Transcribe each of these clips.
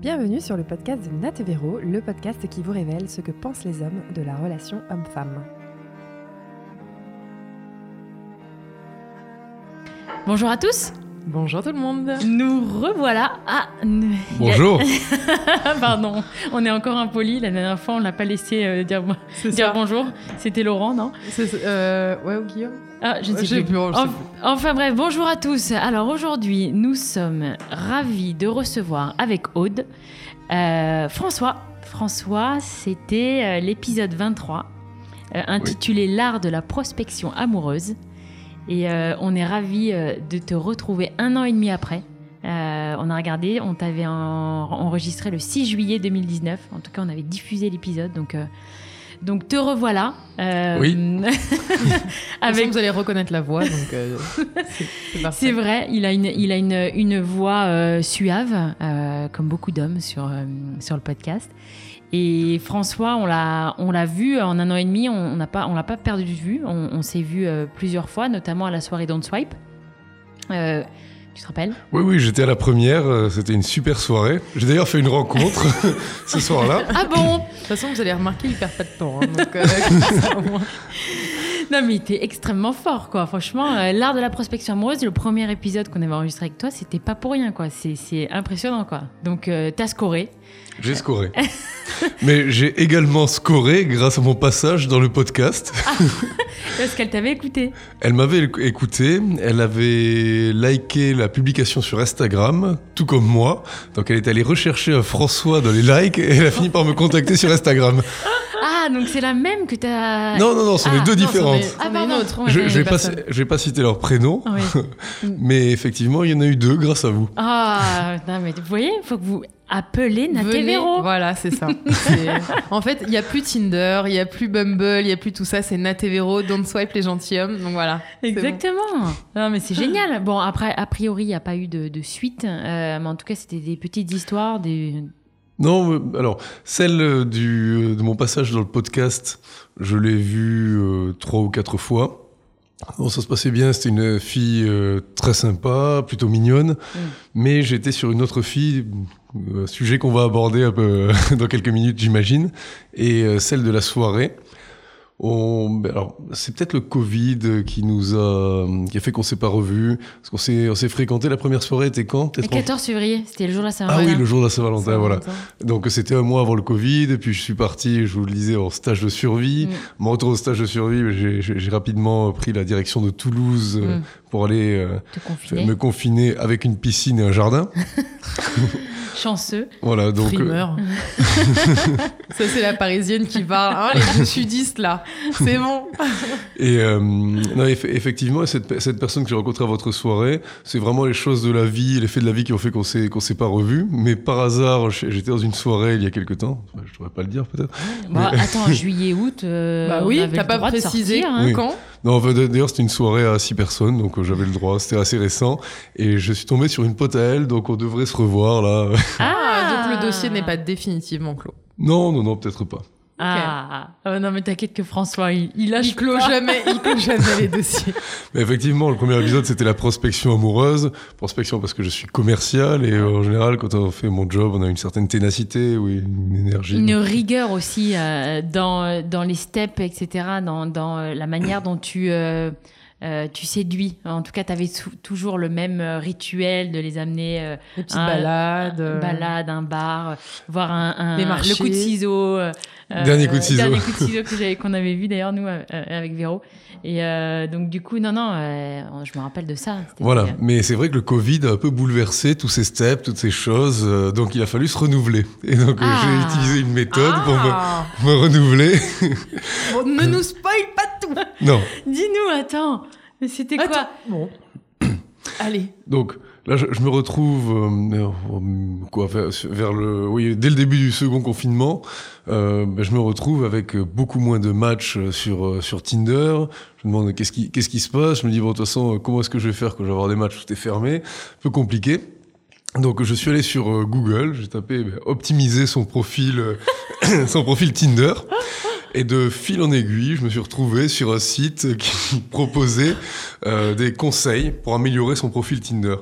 Bienvenue sur le podcast de Nat Véro, le podcast qui vous révèle ce que pensent les hommes de la relation homme-femme. Bonjour à tous Bonjour tout le monde Nous revoilà à... Bonjour Pardon, on est encore impoli. La dernière fois, on l'a pas laissé euh, dire, dire bonjour. C'était Laurent, non? Euh, Ouais, ou Guillaume ah, je ne sais, plus. enfin bref, bonjour à tous. Alors aujourd'hui, nous sommes ravis de recevoir avec Aude euh, François. François, c'était euh, l'épisode 23 intitulé L'art de la prospection amoureuse. Et euh, on est ravis euh, de te retrouver un an et demi après. Euh, on a regardé, on t'avait enregistré le 6 juillet 2019. En tout cas, on avait diffusé l'épisode. Donc, donc te revoilà. oui. Avec... Vous allez reconnaître la voix. c'est vrai, il a une, il a une, une voix suave, comme beaucoup d'hommes sur, sur le podcast. Et François, on l'a, on l'a vu en un an et demi, on n'a pas, on l'a pas perdu de vue. On, s'est vu euh, plusieurs fois, notamment à la soirée Don't Swipe. Euh, tu te rappelles? Oui, oui, j'étais à la première. Euh, c'était une super soirée. J'ai d'ailleurs fait une rencontre ce soir-là. Ah bon? De toute façon, vous allez remarquer, il perd pas de temps. Hein, non, mais était extrêmement fort, quoi. Franchement, l'art de la prospection amoureuse, le premier épisode qu'on avait enregistré avec toi, c'était pas pour rien, quoi. C'est impressionnant, quoi. Donc, t'as scoré. J'ai scoré. Mais j'ai également scoré grâce à mon passage dans le podcast. Ah, parce qu'elle t'avait écouté. Elle m'avait écouté, elle avait liké la publication sur Instagram, tout comme moi. Donc elle est allée rechercher François dans les likes et elle a fini par me contacter sur Instagram. Ah, donc c'est la même que tu as. Non, non, non, ce sont les deux différentes. Ah, pardon. Autre, je ne vais, pas, vais pas citer leur prénom, ah mais effectivement, il y en a eu deux grâce à vous. Ah, non, mais vous voyez, il faut que vous appelez Natévéro. Voilà, c'est ça. en fait, il n'y a plus Tinder, il n'y a plus Bumble, il n'y a plus tout ça, c'est Natévéro, don't swipe les gentilshommes, donc voilà. Exactement. Non, mais c'est génial. Bon, après, a priori, il n'y a pas eu de, suite, euh, mais en tout cas, c'était des petites histoires, des non, alors celle euh, du, euh, de mon passage dans le podcast, je l'ai vue trois ou quatre fois. Bon, ça se passait bien, c'était une fille très sympa, plutôt mignonne, mm. mais j'étais sur une autre fille, sujet qu'on va aborder un peu dans quelques minutes, j'imagine, et celle de la soirée. On, alors, c'est peut-être le Covid qui nous a, qui a fait qu'on s'est pas revus. Parce qu'on s'est, on s'est fréquenté. La première soirée était quand Le 14 février. C'était le jour de la Saint-Valentin. Ah oui, le jour de la Saint-Valentin, voilà. Donc, c'était un mois avant le Covid. Et puis, je suis parti, je vous le disais, en stage de survie. Mm. Mon retour au stage de survie, j'ai, j'ai rapidement pris la direction de Toulouse euh, mm. pour aller euh, me confiner avec une piscine et un jardin. Chanceux. Voilà, donc. Euh, Ça, c'est la parisienne qui parle. Hein, les sudistes, là. C'est bon. Et euh, non, effectivement, cette, cette, personne que j'ai rencontrée à votre soirée, c'est vraiment les choses de la vie, les faits de la vie qui ont fait qu'on s'est, qu'on s'est pas revus. Mais par hasard, j'étais dans une soirée il y a quelques temps. je devrais pas le dire, peut-être. Bah, Attends, juillet, août. Euh, bah oui, t'as pas précisé hein. quand? Non, d'ailleurs, c'était une soirée à six personnes, donc euh, j'avais le droit, c'était assez récent. Et je suis tombé sur une pote à elle, donc on devrait se revoir là. Ah, donc le dossier n'est pas définitivement clos. Non, non, non, peut-être pas. Ah, oh, non, mais t'inquiète que François, il, il lâche il clôt jamais, il clôt jamais les dossiers. Mais effectivement, le premier épisode, c'était la prospection amoureuse. Prospection parce que je suis commercial et euh, en général, quand on fait mon job, on a une certaine ténacité, oui, une énergie. Une rigueur aussi euh, dans, dans les steps, etc., dans, dans euh, la manière dont tu... Euh, tu séduis. En tout cas, tu avais toujours le même euh, rituel de les amener euh, Une petite balade, euh, balade, un bar, voir un, un le coup de ciseau. dernier coup de ciseau. Dernier coup de ciseau que qu'on avait vu d'ailleurs nous avec Véro. Et donc du coup, non, non, je me rappelle de ça. Voilà, mais c'est vrai que le Covid a un peu bouleversé tous ces steps, toutes ces choses. donc il a fallu se renouveler. Et donc j'ai ah. utilisé une méthode pour me, ah. me renouveler. ne nous spoil. Non. Dis-nous, attends. Mais c'était quoi Bon. Allez. Donc là, je, me retrouve euh, euh, quoi, vers, le, oui, dès le début du second confinement, euh, ben, je me retrouve avec beaucoup moins de matchs sur sur Tinder. Je me demande qu'est-ce qui qu'est-ce qui se passe? Je me dis bon, de toute façon, comment est-ce que je vais faire quand je vais avoir des matchs Tout est fermé, un peu compliqué. Donc je suis allé sur Google, j'ai tapé ben, optimiser son profil son profil Tinder. Et de fil en aiguille, je me suis retrouvé sur un site qui proposait euh, des conseils pour améliorer son profil Tinder.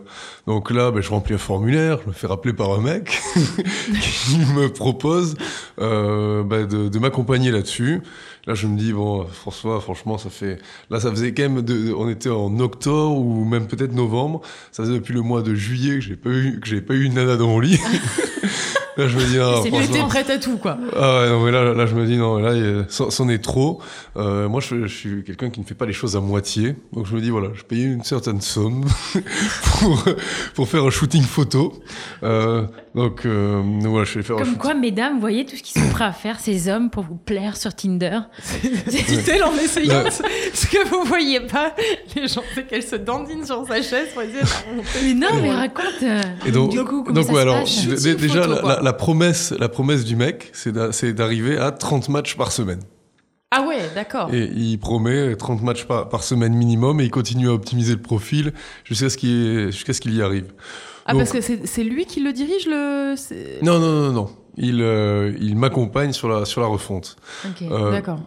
Donc là, ben, je remplis un formulaire, je me fais rappeler par un mec qui me propose euh, ben, de, de m'accompagner là-dessus. Là, je me dis, bon, François, franchement, ça fait. Là, ça faisait quand même. De... On était en octobre ou même peut-être novembre. Ça faisait depuis le mois de juillet que j'ai pas eu, que j'ai pas eu une nana dans mon lit. Là, je me dis, ah, c'est franchement... prête à tout, quoi. Ah ouais, non, mais là, là, je me dis, non, là, c'en est trop. Euh, moi, je, je suis quelqu'un qui ne fait pas les choses à moitié. Donc, je me dis, voilà, je paye une certaine somme pour, pour faire un shooting photo. Euh, donc, euh, voilà, je vais faire Comme quoi, mesdames, vous voyez tout ce qu'ils sont prêts à faire, ces hommes, pour vous plaire sur Tinder. Dit-elle en essayant ce que vous voyez pas. Les gens, c'est qu'elle se dandine sur sa chaise pour essayer de Mais non, mais raconte. Et donc, du coup, donc, ouais, alors, déjà, la, la, promesse, la promesse du mec, c'est d'arriver à 30 matchs par semaine. Ah ouais, d'accord. Et il promet 30 matchs par, par, semaine minimum et il continue à optimiser le profil jusqu'à ce qu'il ce qu'il y arrive. Ah, parce que c'est lui qui le dirige le. Non, non, non, non. Il, euh, il m'accompagne sur la, sur la refonte. Ok, euh, d'accord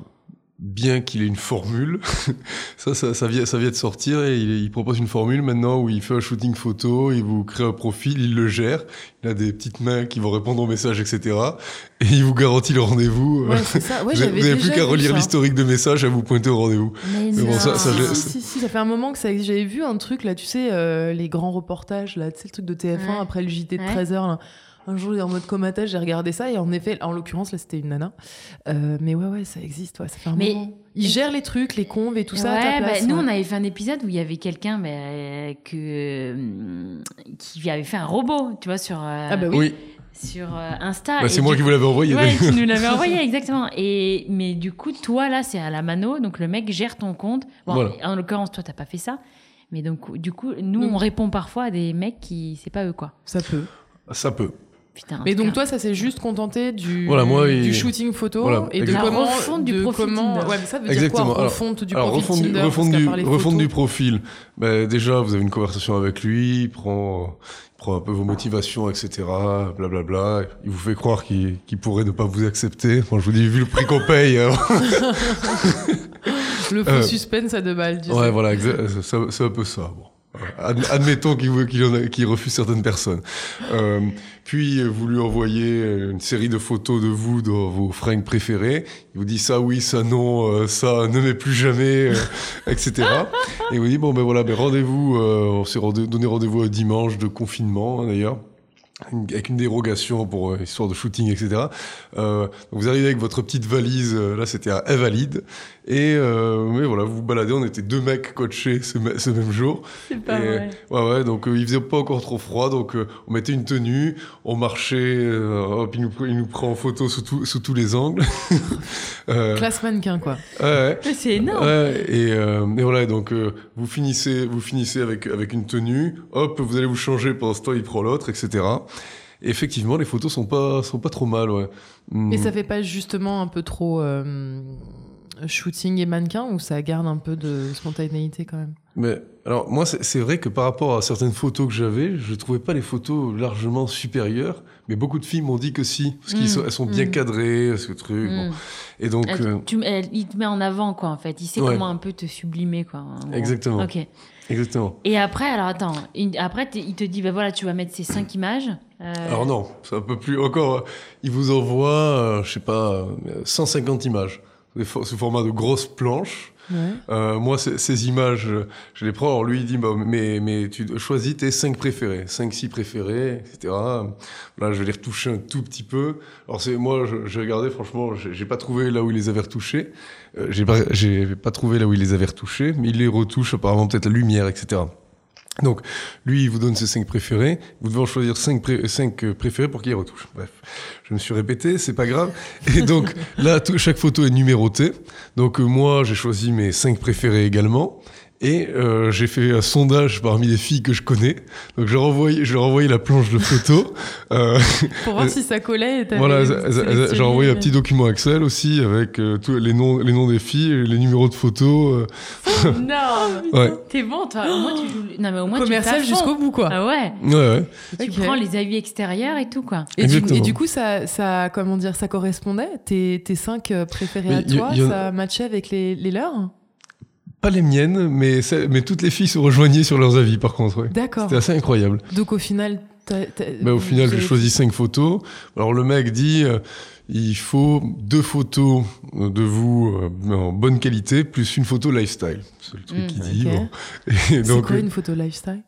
bien qu'il ait une formule. ça, ça, ça, vient, ça vient de sortir et il, propose une formule maintenant où il fait un shooting photo, il vous crée un profil, il le gère, il a des petites mains qui vont répondre aux messages, etc. Et il vous garantit le rendez-vous. Ouais, c'est ça. Ouais, vous n'avez plus qu'à relire l'historique de messages à vous pointer au rendez-vous. Mais, bon, ça, ça, si, si, ça fait un moment que ça J'avais vu un truc là, tu sais, euh, les grands reportages, là, tu sais, le truc de TF1 après le JT de 13h. Là un jour en mode comatage, j'ai regardé ça et en effet, en l'occurrence là c'était une nana. Euh, mais ouais ouais, ça existe, ouais, ça fait un mais moment. Ils gèrent les trucs, les conves et tout ça. À ta place, bah, nous on avait fait un épisode où il y avait quelqu'un mais, que, euh, qui avait fait un robot, tu vois, sur. Euh, ah bah oui. Sur Insta. Bah, c'est moi qui vous l'avais envoyé. Ouais, tu nous l'avais envoyé, exactement. Et, mais du coup, toi, là, c'est à la mano. Donc, le mec gère ton compte. Bon, En l'occurrence, toi, t'as pas fait ça. Mais donc, du coup, nous, on répond parfois à des mecs qui. C'est pas eux, quoi. Ça peut. Ça peut mais donc toi, ça s'est juste contenté du, du shooting photo et de comment refonte du profil comment... Ouais, mais ça veut dire quoi refonte du profil refonte Tinder, du, refonte du, profil. Ben, déjà, vous avez une conversation avec lui, il prend, prend un peu vos motivations, etc. Blablabla. Bla, bla. Il vous fait croire qu'il pourrait ne pas vous accepter. Moi, je vous dis, vu le prix qu'on paye. Hein. le faux euh, suspense à deux balles. ouais, voilà, c'est un peu ça. Bon. Admettons qu'il refuse certaines personnes. Euh, puis vous lui envoyez une série de photos de vous dans vos fringues préférées. Il vous dit ça oui, ça non, euh, ça ne met plus jamais, euh, etc. Et vous dit bon ben voilà, ben rendez-vous. on s'est donné rendez-vous un dimanche de confinement hein, d'ailleurs avec une dérogation pour euh, histoire de shooting, etc. Euh, vous arrivez avec votre petite valise, euh, là c'était à Invalide, et euh, mais voilà, vous vous baladez, on était deux mecs coachés ce, ce même jour. C'est pas vrai. Ouais, ouais, donc il faisait pas encore trop froid, donc on mettait une tenue, on marchait, hop, il nous, il nous prend en photo sous, tout, sous tous les angles. Classe mannequin, quoi. Ouais, C'est énorme. Ouais, et, et voilà, donc vous finissez, vous finissez avec, avec une tenue, hop, vous allez vous changer pendant ce temps, il prend l'autre, etc effectivement, les photos sont pas, sont pas trop mal, ouais. Mais hmm. ça fait pas justement un peu trop euh, shooting et mannequin ou ça garde un peu de spontanéité quand même? Mais alors, moi, c'est vrai que par rapport à certaines photos que j'avais, je trouvais pas les photos largement supérieures. Mais beaucoup de filles m'ont dit que si, parce qu'elles hmm. sont, sont, bien hmm. cadrées, ce truc. Bon. Et donc, euh, tu, il te met en avant, quoi, en fait. Il sait comment un peu te sublimer, quoi. Exactement. Ok. Exactement. Et après, alors attends, après, il te dit, bah voilà, tu vas mettre ces cinq images. Euh, alors non, c'est un peu plus. Encore, il vous envoie, euh, je sais pas, 150 images, sous format de grosses planches. Euh, moi, ces images, je les prends. Alors lui, il dit, bah, mais, mais tu choisis tes cinq préférés, cinq, six préférés, etc. Là, je vais les retoucher un tout petit peu. Alors c'est moi, j'ai regardé, franchement, j'ai pas trouvé là où il les avait retouchés. Euh, j'ai pas, pas trouvé là où il les avait retouchés, mais il les retouche apparemment peut-être la lumière, etc. Donc, lui, il vous donne ses cinq préférés. Vous devez en choisir cinq, cinq euh, préférés pour qu'il retouche. Bref, je me suis répété, c'est pas grave. Et donc, là, chaque photo est numérotée. Donc, euh, moi, j'ai choisi mes cinq préférés également. Et euh, j'ai fait un sondage parmi les filles que je connais. Donc je leur envoyé, je leur la planche de photos. Euh, Pour voir si ça collait. Voilà, j'ai envoyé un petit document Excel aussi avec euh, tous les noms, les noms des filles, les numéros de photos. Euh. non, ouais. t'es bon, toi. Au moins tu joues. Non mais au moins commercial jusqu'au bout quoi. Ah ouais. Ouais ouais. Tu prends les avis extérieurs et tout quoi. Et, du, et du, coup ça, ça, comment dire, ça correspondait? Tes, tes cinq préférés à toi, ça matchait avec les, les leurs? Pas les miennes, mais, mais toutes les filles se rejoignaient sur leurs avis, par contre. D'accord. C'était assez incroyable. Donc au final, bah, au final, j'ai choisi cinq photos. Alors le mec dit, euh, il faut deux photos de vous euh, en bonne qualité plus une photo lifestyle. C'est le truc mmh, qu'il dit. C'est quoi une photo lifestyle?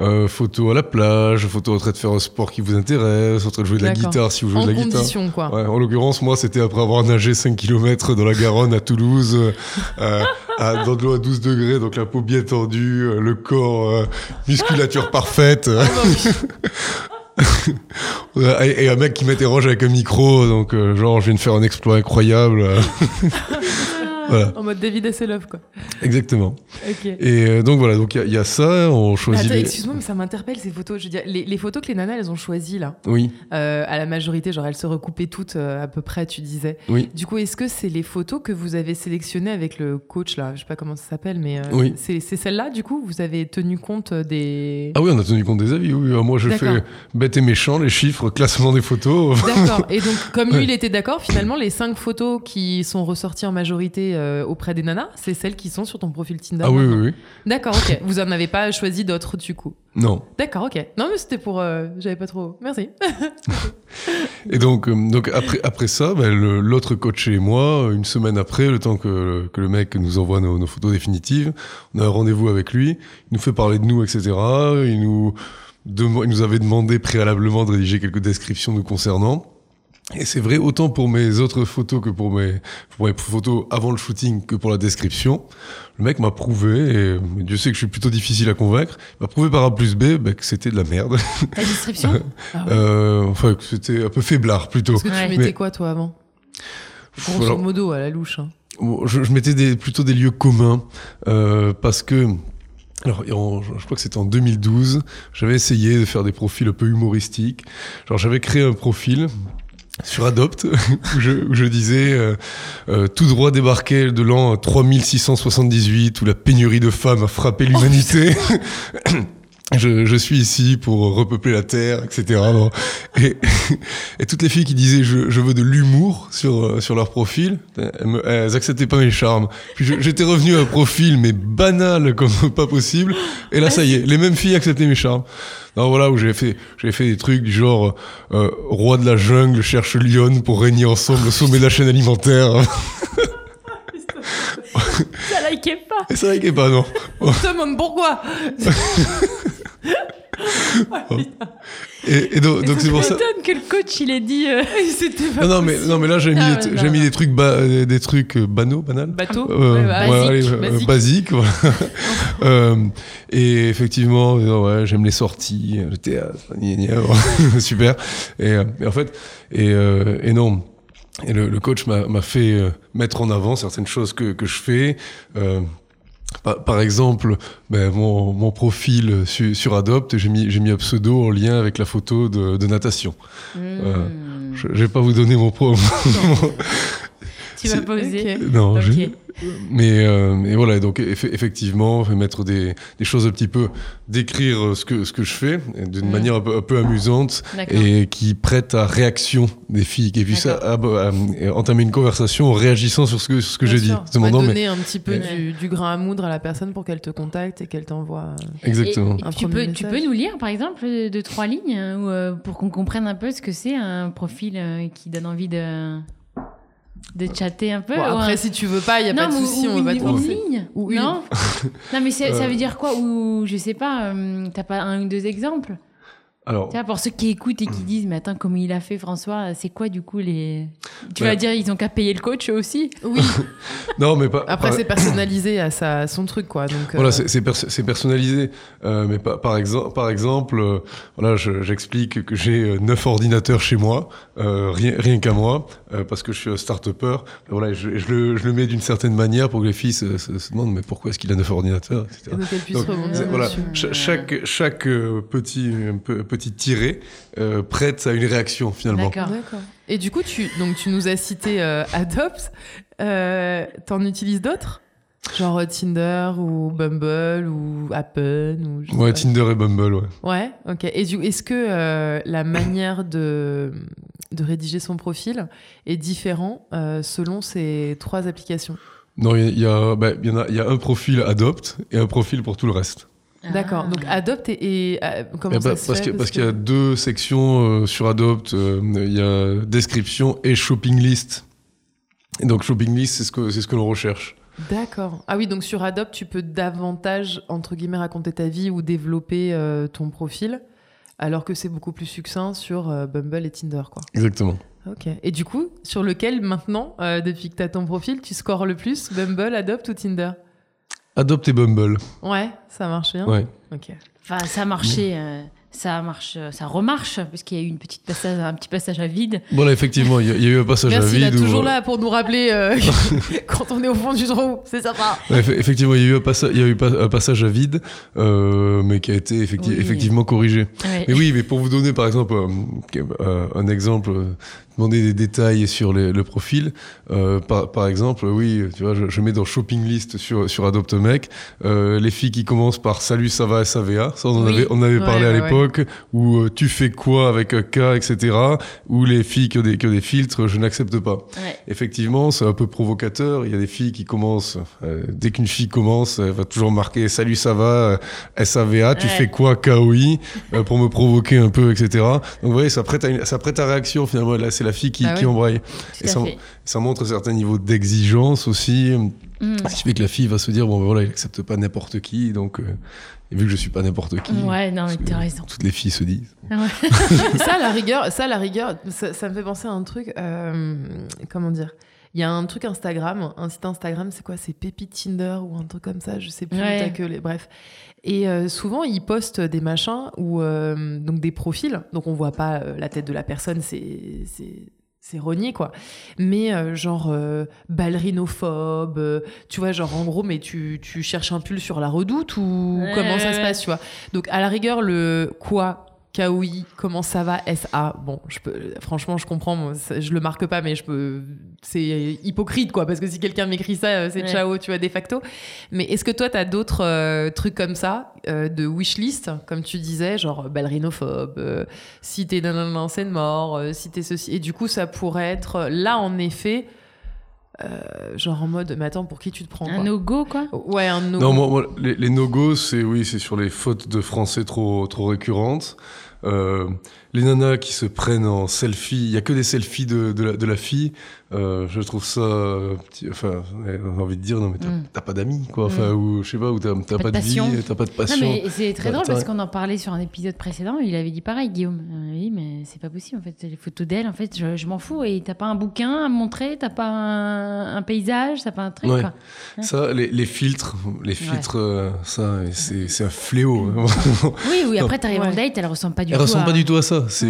Euh, photo à la plage, photo en train de faire un sport qui vous intéresse, en train de jouer de la guitare si vous jouez de la guitare. Quoi. Ouais, en l'occurrence, moi, c'était après avoir nagé 5 km dans la Garonne à Toulouse, euh, à, dans de l'eau à 12 degrés, donc la peau bien tendue, euh, le corps, euh, musculature parfaite. Ah et un mec qui m'interroge avec un micro, donc euh, genre je viens de faire un exploit incroyable. En mode David Hasselhoff, quoi. Exactement. Et euh, donc voilà, donc il y, a ça, on choisit. excuse-moi, mais ça m'interpelle ces photos. Je veux dire, les, photos que les nanas elles ont choisies là. Oui. Euh, à la majorité, genre elles se recoupaient toutes euh, à peu près, tu disais. Oui. Du coup, est-ce que c'est les photos que vous avez sélectionnées avec le coach là? Je sais pas comment ça s'appelle, mais oui. c'est celle-là du coup? Vous avez tenu compte des. Ah oui, on a tenu compte des avis. Oui, moi je fais bête et méchant, les chiffres, classement des photos. D'accord. Et donc, comme lui, il était d'accord, finalement, les cinq photos qui sont ressorties en majorité euh, auprès des nanas, c'est celles qui sont sur ton profil Tinder. Ah oui, oui, oui. D'accord, ok. Vous en avez pas choisi d'autres du coup Non. D'accord, ok. Non, mais c'était pour. Euh, j'avais pas trop. Merci. et donc, euh, donc après, après ça, ben, l'autre coach et moi, une semaine après, le temps que, que le mec nous envoie nos, nos photos définitives, on a un rendez-vous avec lui, il nous fait parler de nous, etc. Il nous, il nous avait demandé préalablement de rédiger quelques descriptions nous concernant. Et c'est vrai autant pour mes autres photos que pour mes, pour mes photos avant le shooting que pour la description. Le mec m'a prouvé, et Dieu sait que je suis plutôt difficile à convaincre, il m'a prouvé par A plus B bah, que c'était de la merde. La description ah euh, Enfin, que c'était un peu faiblard plutôt. Parce que tu mettais quoi toi avant? Grosso modo, à la louche. Hein. je, je, mettais des, plutôt des lieux communs, euh, parce que alors, je crois que c'était en 2012, j'avais essayé de faire des profils un peu humoristiques. Genre, j'avais créé un profil sur Adopt, où, je, où je disais euh, euh, tout droit débarqué de l'an 3678 où la pénurie de femmes a frappé l'humanité. je, je, suis ici pour repeupler la terre, etc. Et, et, toutes les filles qui disaient je, je veux de l'humour sur euh, sur leur profil, elles, elles acceptaient pas mes charmes. Puis j'étais revenu à un profil mais banal comme pas possible. Et là ça y est, les mêmes filles acceptaient mes charmes. Non voilà où j'ai fait j'ai fait des trucs du genre euh, roi de la jungle cherche Lyon pour régner ensemble au sommet de la chaîne alimentaire. ça likait pas. Et ça likait pas non. On se pourquoi. et, donc, donc c'est pour ça. que le coach il ait dit. Euh, c'était pas non, non, mais, non, mais là j'ai mis, ah, des, j'ai mis des trucs, ba des trucs euh, banaux, banals. Bateau. Euh, ouais, basique. Allez, basique. voilà. euh, et effectivement, ouais, j'aime les sorties, le théâtre, super. Et, et, en fait, et, et non. Et le, le coach m'a fait mettre en avant certaines choses que, que je fais. Euh, par, exemple, ben, mon, mon, profil sur, sur Adopt, j'ai mis, mis un pseudo en lien avec la photo de, de natation. Mmh. Euh, je, je vais pas vous donner mon pro. tu vas pas oser. Non, okay. Mais, euh, voilà, donc effectivement, mettre des, des, choses un petit peu, décrire euh, ce que, ce que je fais d'une mm. manière un peu, un peu, amusante et qui prête à réaction des filles qui puissent entamer une conversation en réagissant sur ce que, ce que j'ai dit. Demandant, donner un petit peu du, du, grain à moudre à la personne pour qu'elle te contacte et qu'elle t'envoie. Euh, Exactement. tu, peux, tu peux nous lire, par exemple, de trois lignes hein, pour qu'on comprenne un peu ce que c'est un profil qui donne envie de de chatter un peu. après, si tu veux pas, il y a pas de souci, on va une ligne. Ou une. Non, non mais ça veut dire quoi Ou je sais pas, euh, t'as pas un ou deux exemples? Alors, pour ceux qui écoutent et qui disent, mais attends, comment il a fait François C'est quoi du coup les Tu vas dire, ils ont qu'à payer le coach aussi? Oui. non, mais pas. Après, c'est personnalisé à, sa, son truc, quoi. Donc, voilà, euh, c'est personnalisé. Euh, mais par, par, exemple, par exemple, euh, voilà, j'explique que j'ai neuf ordinateurs chez moi, rien, rien qu'à moi, parce que je suis un start-upper. Voilà, je, je, le, je, le, mets d'une certaine manière pour que les filles se, se, demandent mais pourquoi est-ce qu'il a neuf ordinateurs, etc. Donc, voilà, chaque, chaque petit, petit tiré prête à une réaction finalement. D'accord. Et du coup, tu, donc, tu nous as cité euh, Adopt. Euh, T'en utilises d'autres? Genre euh, Tinder ou Bumble ou Appen ou Ouais, Tinder et Bumble, ouais. Ouais, ok. Et est-ce que euh, la manière de, de rédiger son profil est différente selon ces trois applications? Non, il y, a, bah, y, a, y a un profil Adopt et un profil pour tout le reste. D'accord. Donc ah. Adopt et, euh, comment eh ça ben, se parce fait Parce qu'il y a deux sections euh, sur Adopt. Euh, il y a description et shopping list. Et donc shopping list, c'est ce que c'est ce que l'on recherche. D'accord. Ah oui, donc sur Adopt, tu peux davantage entre guillemets raconter ta vie ou développer ton profil, alors que c'est beaucoup plus succinct sur Bumble et Tinder, quoi. Exactement. Ok. Et du coup, sur lequel maintenant, depuis que tu as ton profil, tu scores le plus Bumble, Adopt ou Tinder? Adopte Bumble. Ouais, ça marche bien. Ouais. Ok. Enfin, ça a marché. Euh, ça marche, euh, ça remarche, puisqu'il y a eu une petite passage, un petit passage à vide. Voilà, effectivement, il y, a eu un passage à vide. Il est toujours là pour nous rappeler euh, quand on est au fond du trou, c'est sympa. effectivement, il y a eu un, passage, il y a eu un passage à vide, euh, mais qui a été effectivement corrigé. Mais oui, mais pour vous donner par exemple un exemple, demander des détails sur le profil, par, par, exemple, oui, tu vois, je, mets dans shopping list sur sur Adopt Mec les filles qui par Salut, ça va, SAVA, ça on, avait on avait parlé à l'époque où euh, tu fais quoi avec un cas, etc. Ou les filles qui ont des, des filtres, je n'accepte pas. Effectivement, c'est un peu provocateur. Il y a des filles qui commencent, euh, dès qu'une fille commence, elle va toujours marquer Salut, ça va, euh, SAVA, tu fais quoi, KOI, pour me provoquer un peu, etc. Donc vous voyez, ça prête à, ça prête à réaction finalement. Là, c'est la fille qui, bah qui embraye. Et ça, ça, montre un certain niveau d'exigence aussi. Mm. Ce qui fait que la fille va se dire bon ben voilà il accepte pas n'importe qui donc et vu que je suis pas n'importe qui. Ouais, non, mais t'as raison. Toutes les filles se disent. ça, la rigueur, ça, la rigueur, ça, me fait penser à un truc. Euh, comment dire Il y a un truc Instagram, un site Instagram, c'est quoi C'est Pépite Tinder ou un truc comme ça, je sais plus. Que les... Bref. Et euh, souvent, ils postent des machins ou euh, donc des profils. Donc, on voit pas la tête de la personne, c'est c'est renié quoi. Mais euh, genre euh, balerinophobe euh, tu vois genre en gros mais tu, tu cherches un pull sur la redoute ou comment ça se passe tu vois. Donc à la rigueur le quoi Kaoui, comment ça va SA Bon, je peux, franchement, je comprends, je le marque pas, mais je peux. C'est hypocrite, quoi, parce que si quelqu'un m'écrit ça, euh, c'est ciao, tu vois, de facto. Mais est-ce que toi, tu as d'autres euh, trucs comme ça, euh, de wishlist, comme tu disais, genre balerinophobe, si t'es dans un ancienne mort, si t'es ceci. Et du coup, ça pourrait être là, en effet. genre en mode, mais attends, pour qui tu te prends Un no-go, quoi? Ouais, un no-go. Non, moi, les, les no-go, c'est oui, c'est sur les fautes de français trop, trop récurrentes. Euh, les nanas qui se prennent en selfie, il y a que des selfies de, la fille. Euh, je trouve ça, enfin, j'ai envie de dire non mais t'as mm. pas d'amis quoi, enfin mm. ou je sais pas ou t'as pas, de vie, t'as pas de passion. Non, mais c'est très drôle parce qu'on en parlait sur un épisode précédent, il avait dit pareil Guillaume. Euh, oui mais c'est pas possible en fait, les photos d'elle en fait, je, m'en fous et t'as pas un bouquin à montrer, t'as pas un, paysage, t'as pas un truc quoi. Ça, les, les, filtres, les filtres, euh, ça c'est un fléau. Hein. oui oui après t'arrives en date, elle ressemble pas du tout. Elle ressemble pas du tout à ça, c'est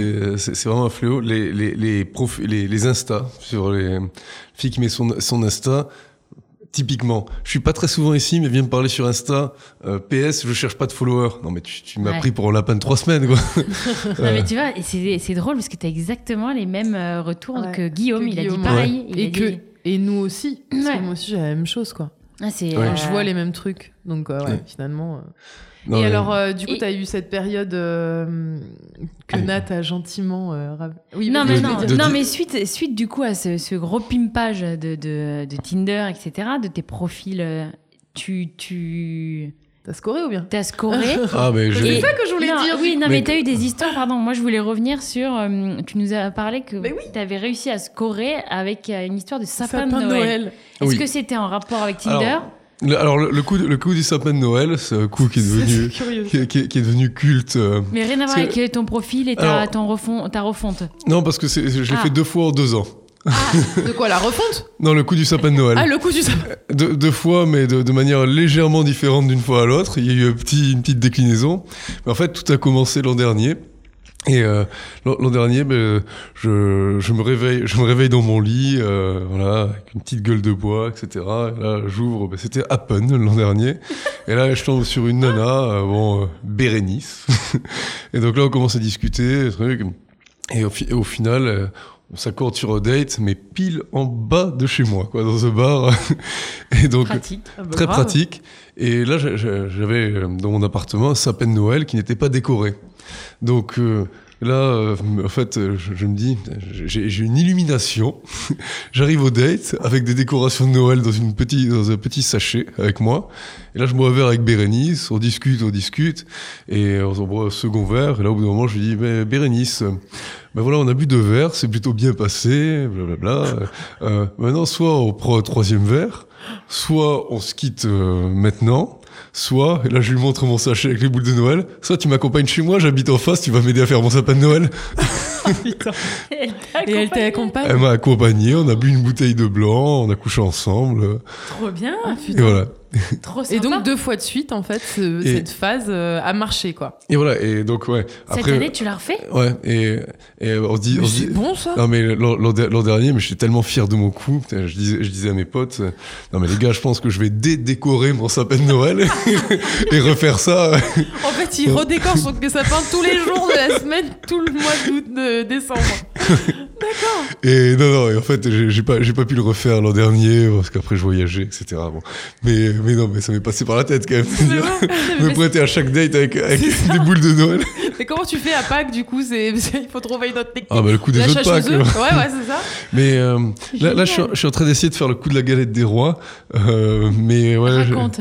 vraiment un fléau. Les les les, les, les Insta sur les fille qui met son, son Insta, typiquement, je suis pas très souvent ici, mais viens me parler sur Insta. Euh, PS, je cherche pas de followers. Non, mais tu, m'as pris pour un lapin de trois semaines, quoi. non, mais tu vois, c'est drôle parce que tu as exactement les mêmes euh, retours que Guillaume. il a dit pareil. et, que, et nous aussi. Parce que moi aussi, j'ai la même chose, quoi. Ah, Je vois les mêmes trucs. Donc, euh, et alors, euh, du coup, tu as eu cette période euh, que Nat a gentiment. Euh, oui, non, mais, non, non, mais suite, suite du coup à ce, gros pimpage de, de, de, Tinder, etc., de tes profils, tu. tu... T'as scoré ou bien T'as scoré. ah, mais je... C'est ça que je voulais dire. Oui, non, mais, t'as eu des histoires, pardon. Moi, je voulais revenir sur. tu nous as parlé que oui. t'avais réussi à scorer avec une histoire de sapin, de Noël. Est-ce que c'était en rapport avec Tinder alors le, coup, le coup du sapin de Noël, c'est un coup qui est devenu, qui, est devenu culte. Euh, Mais rien à voir avec ton profil et ta, ton ta refonte. Non, parce que je l'ai fait ah. deux fois en deux ans. Ah, de quoi la refonte? Non, le coup du sapin de Noël. Ah, le coup du sapin. deux fois, mais de, manière légèrement différente d'une fois à l'autre. Il y a eu un petit, une petite déclinaison. Mais en fait, tout a commencé l'an dernier. Et euh, l'an dernier, ben, je, je, me réveille, je me réveille dans mon lit, euh, voilà, avec une petite gueule de bois, etc. Et là, j'ouvre, ben, c'était Happen l'an dernier. Et là, je tombe sur une nana, euh, bon, euh, Bérénice. et donc là, on commence à discuter, truc. Et au, au final, euh, on s'accorde sur un date, mais pile en bas de chez moi, quoi, dans un bar. et donc, pratique. Ah bah très pratique. Et là, j'avais dans mon appartement un sapin de Noël qui n'était pas décoré. Donc euh, là, euh, en fait, je, me dis, j'ai une illumination. J'arrive au date avec des décorations de Noël dans, une dans un petit sachet avec moi. Et là, je bois un verre avec Bérénice, on discute, on discute, et on boit un second verre. Et là, au bout d'un moment, je lui dis, mais Bérénice, ben voilà, on a bu deux verres, c'est plutôt bien passé, blablabla. Euh, maintenant, soit on prend un troisième verre, soit on se quitte euh, maintenant, soit, et là je lui montre mon sachet avec les boules de Noël, soit tu m'accompagnes chez moi, j'habite en face, tu vas m'aider à faire mon sapin de Noël. et elle t'a accompagné Elle m'a accompagné, on a bu une bouteille de blanc, on a couché ensemble. Trop bien. Et voilà. Trop Et donc deux fois de suite, en fait, cette phase euh, a marché, quoi. Et voilà. Et donc ouais. Après, cette année, tu l'as refait? Ouais. Et, et on se dit, c'est bon ça. Non mais l'an dernier, mais j'étais tellement fier de mon coup. Je disais, je disais à mes potes, euh, non mais les gars, je pense que je vais dédécorer mon sapin de Noël et refaire ça. en fait, il redécore son sapin tous les jours de la semaine, tout le mois d'août, de décembre. D'accord. Et non, non, en fait, j'ai pas, j'ai pas pu le refaire l'an dernier parce qu'après je voyageais, etc. Bon. Mais, mais non, mais ça m'est passé par la tête quand même. me prêter à chaque date avec, avec des boules de Noël. Mais comment tu fais à Pâques du coup? C'est, Il faut trouver notre technique. Ah bah le coup des de Pâques. Ouais, ouais, c'est ça. Mais euh, là, là je, suis, je, suis, en train d'essayer de faire le coup de la galette des rois. Euh, mais ouais. Raconte.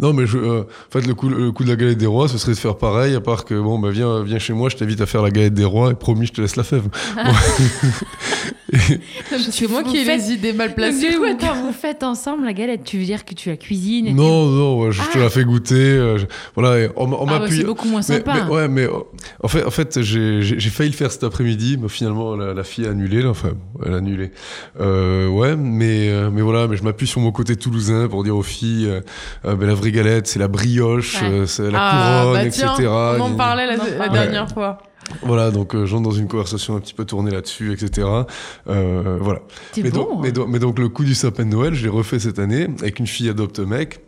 Non, mais je, euh, en fait, le coup, le coup de la galette des rois, ce serait de faire pareil, à part que, bon, bah, viens, viens chez moi, je t'invite à faire la galette des rois, et promis, je te laisse la fève. C'est moi qui ai les idées mal placées. Du coup, attends, vous faites ensemble la galette, tu veux dire que tu la cuisines Non, non, je te la ah. fais goûter. Euh, voilà, on, on ah, c'est beaucoup moins sympa. ouais, mais en fait, en fait j'ai failli le faire cet après-midi, mais finalement, la, fille a annulé, enfin, elle a annulé. Euh, ouais, mais, euh, mais voilà, mais je m'appuie sur mon côté toulousain pour dire aux filles, ben, la vraie galette, c'est la brioche, c'est la ah, couronne, bah etc. on en parlait la, dernière fois. Voilà, donc euh, j'entre dans une conversation un petit peu tournée là-dessus, etc. Euh, voilà. Mais, donc, hein. mais, mais, donc, le coup du sapin de Noël, je l'ai refait cette année avec une fille adopte mec.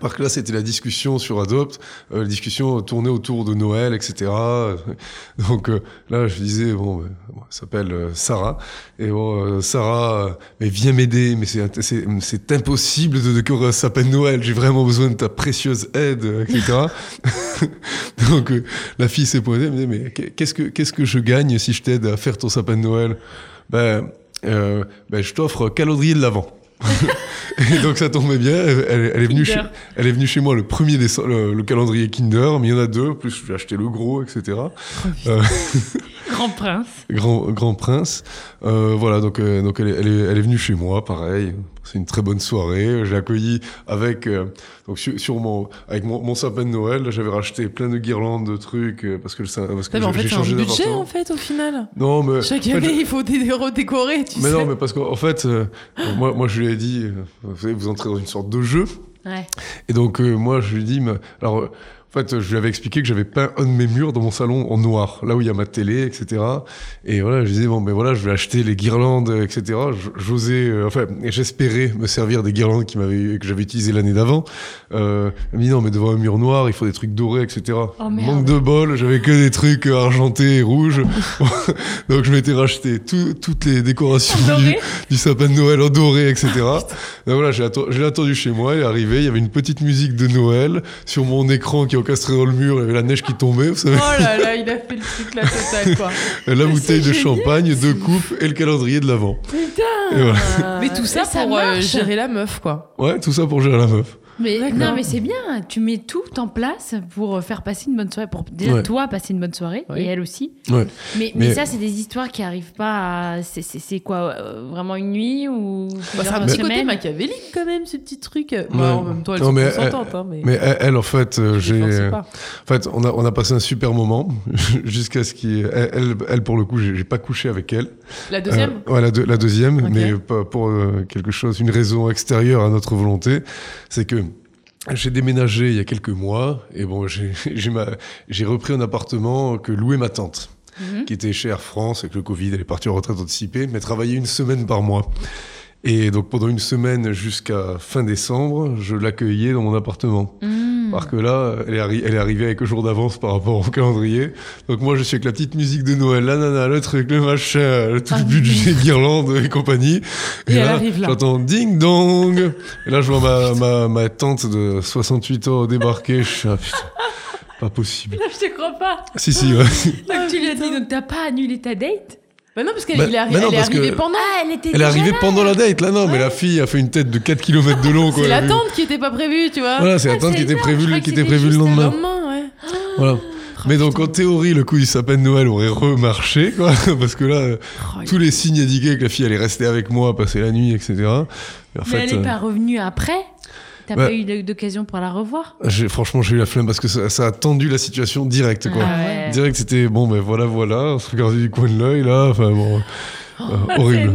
Parce que là, c'était la discussion sur Adopt, euh, la discussion tournée autour de Noël, etc. Donc euh, là, je disais, bon, elle s'appelle euh, Sarah, et bon, euh, Sarah, mais viens m'aider, mais c'est impossible de décorer un sapin de Noël. J'ai vraiment besoin de ta précieuse aide, etc. Donc la fille s'est pointée, elle me dit, mais qu'est-ce que que je gagne si je t'aide à faire ton sapin de Noël? Ben, ben je t'offre calendrier de l'avant. et donc ça tombait bien. Elle, est venue chez, elle est venue chez moi le premier décembre, le, calendrier Kinder, mais il y en a deux. Plus, j'ai acheté le gros, etc. grand prince. Grand, grand prince. Euh, voilà, donc, euh, donc elle, est, elle, est, elle est venue chez moi, pareil. C'est une très bonne soirée. J'ai accueilli avec euh, donc sur, mon avec mon, mon, sapin de Noël. J'avais racheté plein de guirlandes, de trucs parce que parce que en fait, c'est un budget en fait au final. Non mais chaque année il faut redécorer. Tu mais sais. non mais parce qu'en fait moi moi je lui ai dit vous savez vous entrez dans une sorte de jeu. Ouais. Et donc moi je lui ai dit mais, alors en fait, je lui avais expliqué que j'avais peint un de mes murs dans mon salon en noir, là où il y a ma télé, etc. Et voilà, je disais, bon, ben voilà, je vais acheter les guirlandes, etc. J'osais, euh, enfin, j'espérais me servir des guirlandes qui m'avaient, que j'avais utilisées l'année d'avant. Euh, elle me dit, non, mais devant un mur noir, il faut des trucs dorés, etc. Oh, Manque de bol, j'avais que des trucs argentés et rouges. Donc, je m'étais racheté toutes les décorations du, sapin de Noël en doré, etc. Donc, voilà, j'ai attendu chez moi, il est arrivé, il y avait une petite musique de Noël sur mon écran qui encastré dans le mur, il y avait la neige qui tombait, vous savez. Oh là là, il a fait le truc la totale, quoi. la bouteille de champagne, deux coupes et le calendrier de l'avant. Putain voilà. Mais tout ça, pour euh, gérer la meuf, quoi. Ouais, tout ça pour gérer la meuf. Mais non, mais c'est bien. Tu mets tout en place pour faire passer une bonne soirée, pour déjà toi passer une bonne soirée et elle aussi. Mais, mais, ça, c'est des histoires qui arrivent pas. À... C'est quoi euh, Vraiment une nuit ou bah, C'est un petit côté machiavélique quand même, ce petit truc. Bah, en même temps, elle mais, elle, hein, mais... elle, en fait, euh, j'ai. En fait, on a, on a passé un super moment jusqu'à ce qu'il. Elle, elle, pour le coup, j'ai pas couché avec elle. La deuxième euh, Ouais, la, la deuxième, mais pour quelque chose, une raison extérieure à notre volonté. C'est que j'ai déménagé il y a quelques mois et bon, j'ai repris un appartement que louait ma tante. Mhm. qui était chez Air France avec le Covid, elle est partie en retraite anticipée, mais travaillait une semaine par mois. Et donc pendant une semaine jusqu'à fin décembre, je l'accueillais dans mon appartement. Mhm. Parce que là, elle est, elle est arrivée avec un jour d'avance par rapport au calendrier. Donc moi, je suis avec la petite musique de Noël, la nana, le truc, le machin, le tout le ah, budget, guirlande et compagnie. Et, là, j'entends ding dong. Et là, je vois ma, ma, ma tante de 68 ans débarquer. Je suis ah, putain. Pas possible. Non, je te crois pas. Si, si, ouais. donc tu lui as dit, donc t'as pas annulé ta date? Bah non, parce qu'elle bah, est, arri bah elle est arrivée pendant. Ah, elle était Elle est arrivée pendant la date, là, non, mais la fille a fait une tête de 4 km de long, quoi. C'est la tante qui était pas prévue, tu vois. Voilà, c'est la ah, qui était prévue, qui était prévue le lendemain. Le lendemain, ouais. Voilà. Oh, mais donc en théorie, le coup du sapin de Noël aurait remarché, quoi, parce que là, oh, tous les signes indiquaient que la fille allait rester avec moi, passer la nuit, etc. Mais, en mais fait, elle n'est pas revenue après T'as pas eu d'occasion pour la revoir? Franchement, j'ai eu la flemme parce que ça, a tendu la situation direct. Quoi. Ah direct, c'était bon, ben voilà, voilà, on se regardait du coin de l'œil là. Enfin bon. Oh, euh, horrible.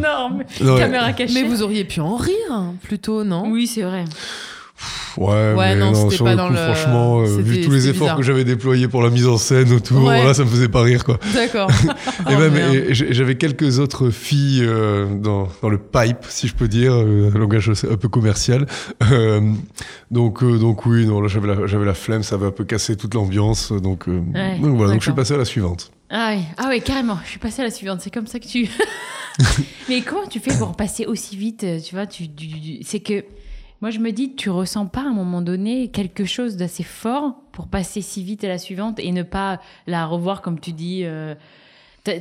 C'est énorme. Caméra cachée. Mais vous auriez pu en rire, hein, plutôt, non? Oui, c'est vrai. Ouais, mais non, non sur pas le coup, franchement, euh, vu tous les efforts que j'avais déployés pour la mise en scène autour, là, ça me faisait pas rire, quoi. D'accord. et même, oh, j'avais quelques autres filles euh, dans, dans, le pipe, si je peux dire, euh, langage un peu commercial. Euh, donc, donc oui, non, là, j'avais la, j'avais la flemme, ça avait un peu cassé toute l'ambiance, donc, donc voilà, donc je suis passé à la suivante. Ah oui, ah oui, carrément, je suis passé à la suivante, c'est comme ça que tu... mais comment tu fais pour passer aussi vite, tu vois, tu, tu c'est que moi, je me dis, tu ressens pas à un moment donné quelque chose d'assez fort pour passer si vite à la suivante et ne pas la revoir, comme tu dis. Euh,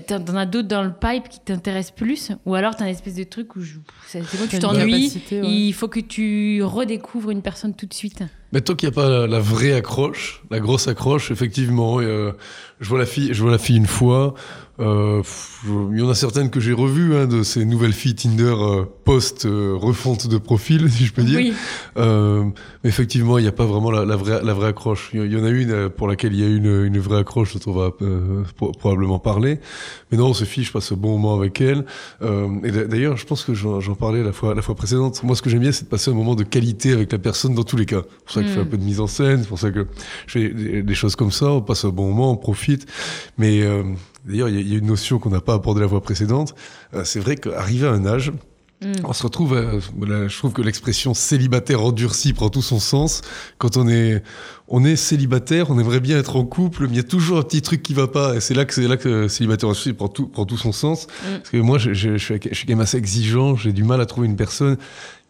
T'en as d'autres dans le pipe qui t'intéressent plus Ou alors t'as une espèce de truc où bon, tu t'ennuies, il faut que tu redécouvres une personne tout de suite mais tant qu'il n'y a pas la, vraie accroche, la grosse accroche, effectivement, euh, je vois la fille, je vois la fille une fois. Euh, il y en a certaines que j'ai revues hein, de ces nouvelles filles Tinder euh, post euh, refonte de profil, si je peux dire. Euh, mais effectivement, il n'y a pas vraiment la, la, vraie, la vraie accroche. Il y en a une pour laquelle il y a une, une vraie accroche dont on va probablement parler. Mais non, Sophie, je passe un bon moment avec elle. et d'ailleurs, je pense que j'en parlais la fois, la fois précédente. Moi, ce que j'aime bien, c'est de passer un moment de qualité avec la personne dans tous les cas. C'est que je fais un mm. peu de mise en scène, c'est pour ça que je fais des, choses comme ça. On passe un bon moment, on profite. Mais D'ailleurs, il y, a une notion qu'on n'a pas abordée la fois précédente. Euh, c'est vrai qu'arrivé à un âge, mm. On se retrouve, euh, je trouve que l'expression célibataire endurci prend tout son sens. Quand on est, on est célibataire, on aimerait bien être en couple, mais il y a toujours un petit truc qui va pas. Et c'est là que c'est là que célibataire endurci prend tout, prend tout son sens. Mm. Parce que moi, je, je, je, suis, je, suis, quand même assez exigeant. J'ai du mal à trouver une personne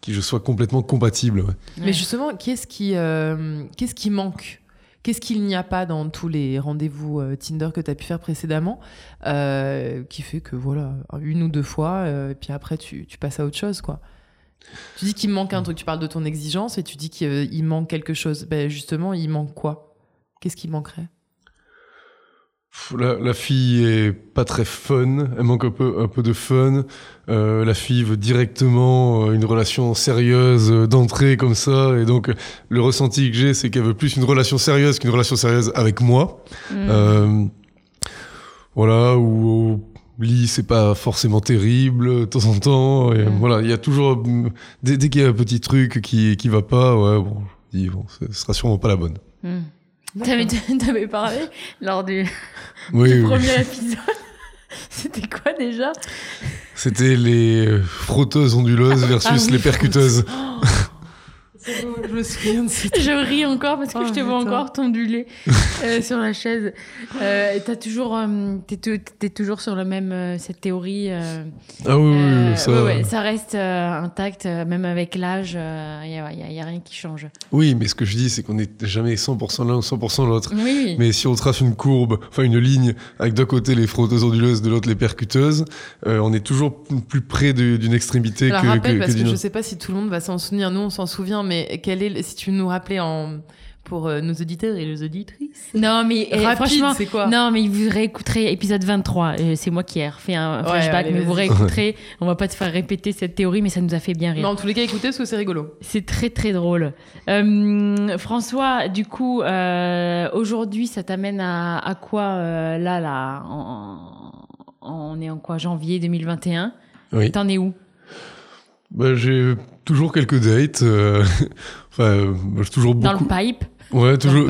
qui je sois complètement compatible. Mais justement, qu'est-ce qui, euh, qu'est-ce qui manque? Qu'est-ce qu'il n'y a pas dans tous les rendez-vous euh, Tinder que tu as pu faire précédemment euh, qui fait que voilà, une ou deux fois, euh, et puis après tu, tu, passes à autre chose quoi? Tu dis qu'il manque un truc, tu parles de ton exigence et tu dis qu'il manque quelque chose. Ben justement, il manque quoi? Qu'est-ce qui manquerait? La, fille est pas très fun, elle manque un peu, un peu de fun. Euh, la fille veut directement euh, une relation sérieuse euh, d'entrée comme ça, et donc le ressenti que j'ai, c'est qu'elle veut plus une relation sérieuse qu'une relation sérieuse avec moi. Mm. voilà, ou au lit, c'est pas forcément terrible de temps en temps. Et mm. Voilà, il y a toujours dès, qu'il y a un petit truc qui qui va pas, ouais, bon, je dis bon, ce sera sûrement pas la bonne. Mm. T'avais parlé lors du, premier épisode. C'était quoi déjà? C'était les frotteuses onduleuses ah versus les percuteuses. Oh je me souviens de Je ris encore parce que je te oh, vois encore t'onduler euh, sur la chaise. Euh, t'as toujours, euh, t'es, toujours sur le même euh, cette théorie. ah oui, ça... Ouais, ça reste intact, même avec l'âge. Il n'y a, y a, rien qui change. Oui, mais ce que je dis, c'est qu'on n'est jamais 100% l'un ou 100% l'autre. Mais si on trace une courbe, enfin une ligne, avec d'un côté les frotteuses onduleuses, de l'autre les percuteuses, on est toujours plus près d'une extrémité que, rappelle, parce que je sais pas si tout le monde va s'en souvenir. Nous, on s'en souvient, mais quel est si tu nous rappeler en pour euh, nos auditeurs et les auditrices? Non, mais euh, franchement, c'est quoi? Non, mais vous réécouterez épisode 23. Euh, c'est moi qui ai refait un flashback, mais vous réécouterez. On va pas te faire répéter cette théorie, mais ça nous a fait bien rire. Non, en tous les cas, écoutez parce que c'est rigolo. C'est très très drôle. François, du coup, aujourd'hui, ça t'amène à, quoi là, là On est en quoi Janvier 2021 Oui. T'en es où? Bah, J'ai toujours quelques dates. enfin, toujours beaucoup. Dans le pipe Ouais, toujours,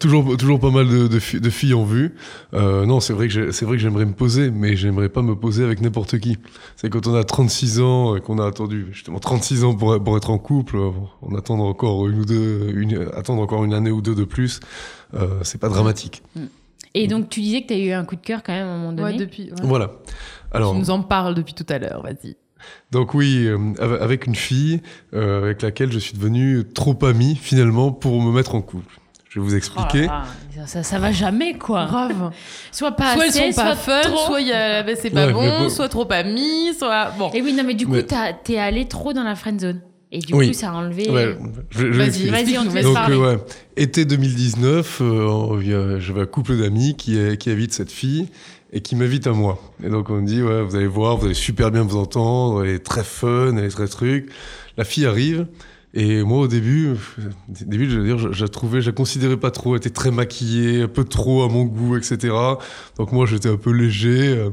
toujours, toujours pas mal de, de, filles en vue. Euh, non, c'est vrai que c'est vrai que j'aimerais me poser, mais j'aimerais pas me poser avec n'importe qui. C'est quand on a 36 ans et qu'on a attendu justement 36 ans pour, pour être en couple, on attend encore une ou deux, une, attendre encore une année ou deux de plus. Euh, c'est pas dramatique. Mm. Et donc tu disais que tu as eu un coup de cœur quand même à un moment donné? Ouais, depuis. Voilà. Alors. Tu nous en parles depuis tout à l'heure. Vas-y. Donc oui, euh, avec une fille euh, avec laquelle je suis devenu trop ami finalement pour me mettre en couple. Je vais vous expliquer. Oh ça, ça, va jamais quoi. Grave. soit pas soit assez, sont pas fun, soit a, c'est pas bon, soit trop amis, soit bon. Et oui, non mais du coup, t'es allé trop dans la friend zone. Et du coup, ça a enlevé. Ouais, vas-y, vas-y, on te laisse Donc, parler. ouais, été 2019, euh, j'avais un couple d'amis qui, qui habite cette fille et qui m'invite à moi. Et donc on me dit, ouais, vous allez voir, vous allez super bien vous entendre, elle est très fun, elle est très truc. La fille arrive, et moi, au début, début, je veux dire, je, je trouvais, je considérais pas trop. Elle était très maquillée, un peu trop à mon goût, etc. Donc moi, j'étais un peu léger. Euh,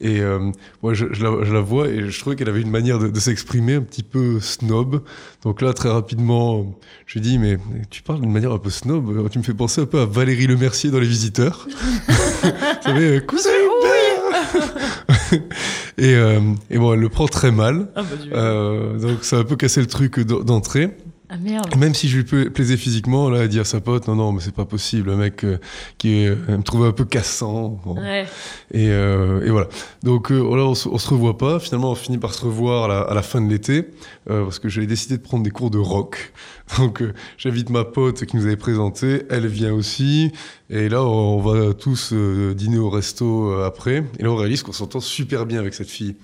et euh, moi, je, la, vois et je trouvais qu'elle avait une manière de, s'exprimer un petit peu snob. Donc là, très rapidement, je lui dis, mais tu parles d'une manière un peu snob. Tu me fais penser un peu à Valérie Lemercier dans Les Visiteurs. Vous savez, cousin et, euh, et bon, elle le prend très mal. Ah, bah, euh, donc ça a un peu cassé le truc d'entrée. Ah merde. Même si je lui plaisais physiquement, là, elle dit à sa pote, non, non, mais c'est pas possible, un mec euh, qui est, me trouvait un peu cassant. Ouais. Et, euh, et, voilà. Donc là, on, on, se revoit pas. Finalement, on finit par se revoir à la, à la fin de l'été, parce que j'avais décidé de prendre des cours de rock. Donc j'invite ma pote qui nous avait présenté, elle vient aussi. Et là, on va tous euh, dîner au resto euh, après. Et là, on réalise qu'on s'entend super bien avec cette fille.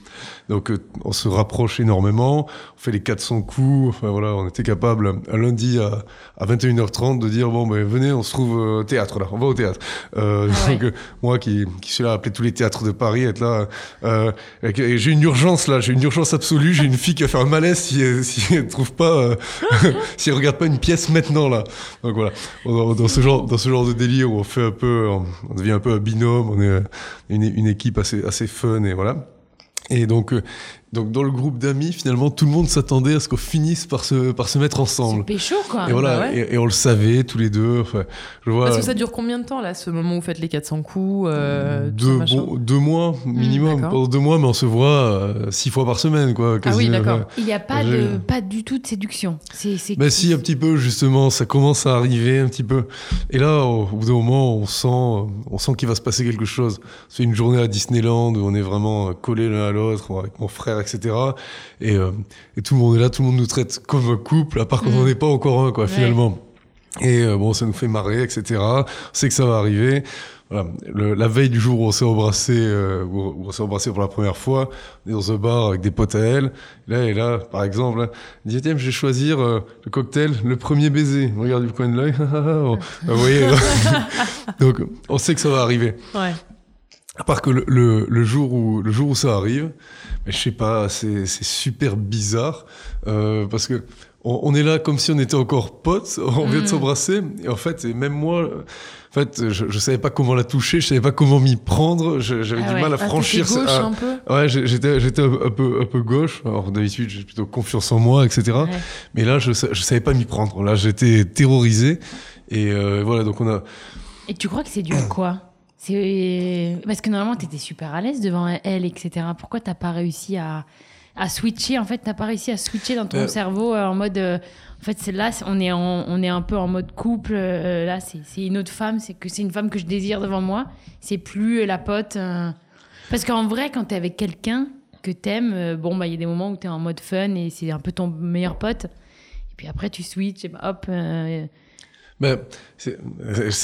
Donc, euh, on se rapproche énormément. On fait les 400 coups. Enfin, voilà, on était capable, un lundi à, à 21h30, de dire, bon, ben, venez, on se trouve au théâtre, là. On va au théâtre. Euh, ah Donc, moi, qui, qui suis là à appeler tous les théâtres de Paris, être là, j'ai une urgence, là. J'ai une urgence absolue. J'ai une fille qui a fait un malaise si, si elle trouve pas, si elle regarde pas une pièce maintenant, là. Donc, voilà. Dans ce genre, dans ce genre de délire, on fait un peu, on devient un peu un binôme, on est une, une équipe assez, assez fun et voilà. Et donc, euh, donc dans le groupe d'amis, finalement, tout le monde s'attendait à ce qu'on finisse par se, par se mettre ensemble. C'est pécho, quoi. Et voilà, bah et, on le savait tous les deux. Enfin, je vois, Parce que ça dure combien de temps, là, ce moment où vous faites les 400 coups euh, deux, bon, deux mois hmm, minimum. Mmh, deux mois, mais on se voit euh, six fois par semaine, quoi. ah oui, d'accord. Il n'y a pas, de, pas du tout de séduction. C'est, bah si, un petit peu, justement, ça commence à arriver un petit peu. Et là, au, bout d'un moment, on sent, on sent qu'il va se passer quelque chose. C'est une journée à Disneyland où on est vraiment collés l'un à l'autre, avec mon frère, etc. Et, euh, et, tout le monde est là, tout le monde nous traite comme un couple, à part quand on mm. n'est pas encore un, quoi, finalement. Et euh, bon, ça nous fait marrer, etc. On sait que ça va arriver. Voilà. Le, la veille du jour où on s'est embrassé, euh, où on s'est embrassé pour la première fois, on est dans un bar avec des potes à elle. Là et là, par exemple, là, elle dit tiens, je vais choisir euh, le cocktail, le premier baiser. On regarde du coin de l'œil. vous voyez. Donc, on sait que ça va arriver. Ouais. À part que le, le, le, jour où le jour où ça arrive, mais je sais pas, c'est super bizarre euh, parce que on, on, est là comme si on était encore potes, on vient de mm. s'embrasser et en fait, et même moi, en fait, je, je savais pas comment la toucher, je savais pas comment m'y prendre, j'avais ah du mal à ah, franchir. Gauche, un peu? ouais, j'étais j'étais un, peu un peu gauche. Alors d'habitude, j'ai plutôt confiance en moi, etc. Ouais. Mais là, je je savais pas m'y prendre. Là, j'étais terrorisé et euh, voilà. Donc on a. Et tu crois que c'est dû à quoi? C'est parce que normalement tu étais super à l'aise devant elle, etc. Pourquoi t'as pas réussi à, à switcher En fait, t'as pas réussi à switcher dans ton euh... cerveau euh, en mode. Euh, en fait, c'est là, on est en, on est un peu en mode couple. Euh, là, c'est une autre femme. C'est que c'est une femme que je désire devant moi. C'est plus la pote. Parce qu'en vrai, quand t'es avec quelqu'un que t'aimes, bon bah il y a des moments où t'es en mode fun et c'est un peu ton meilleur pote. Et puis après, tu switches et bah, hop ben, c'est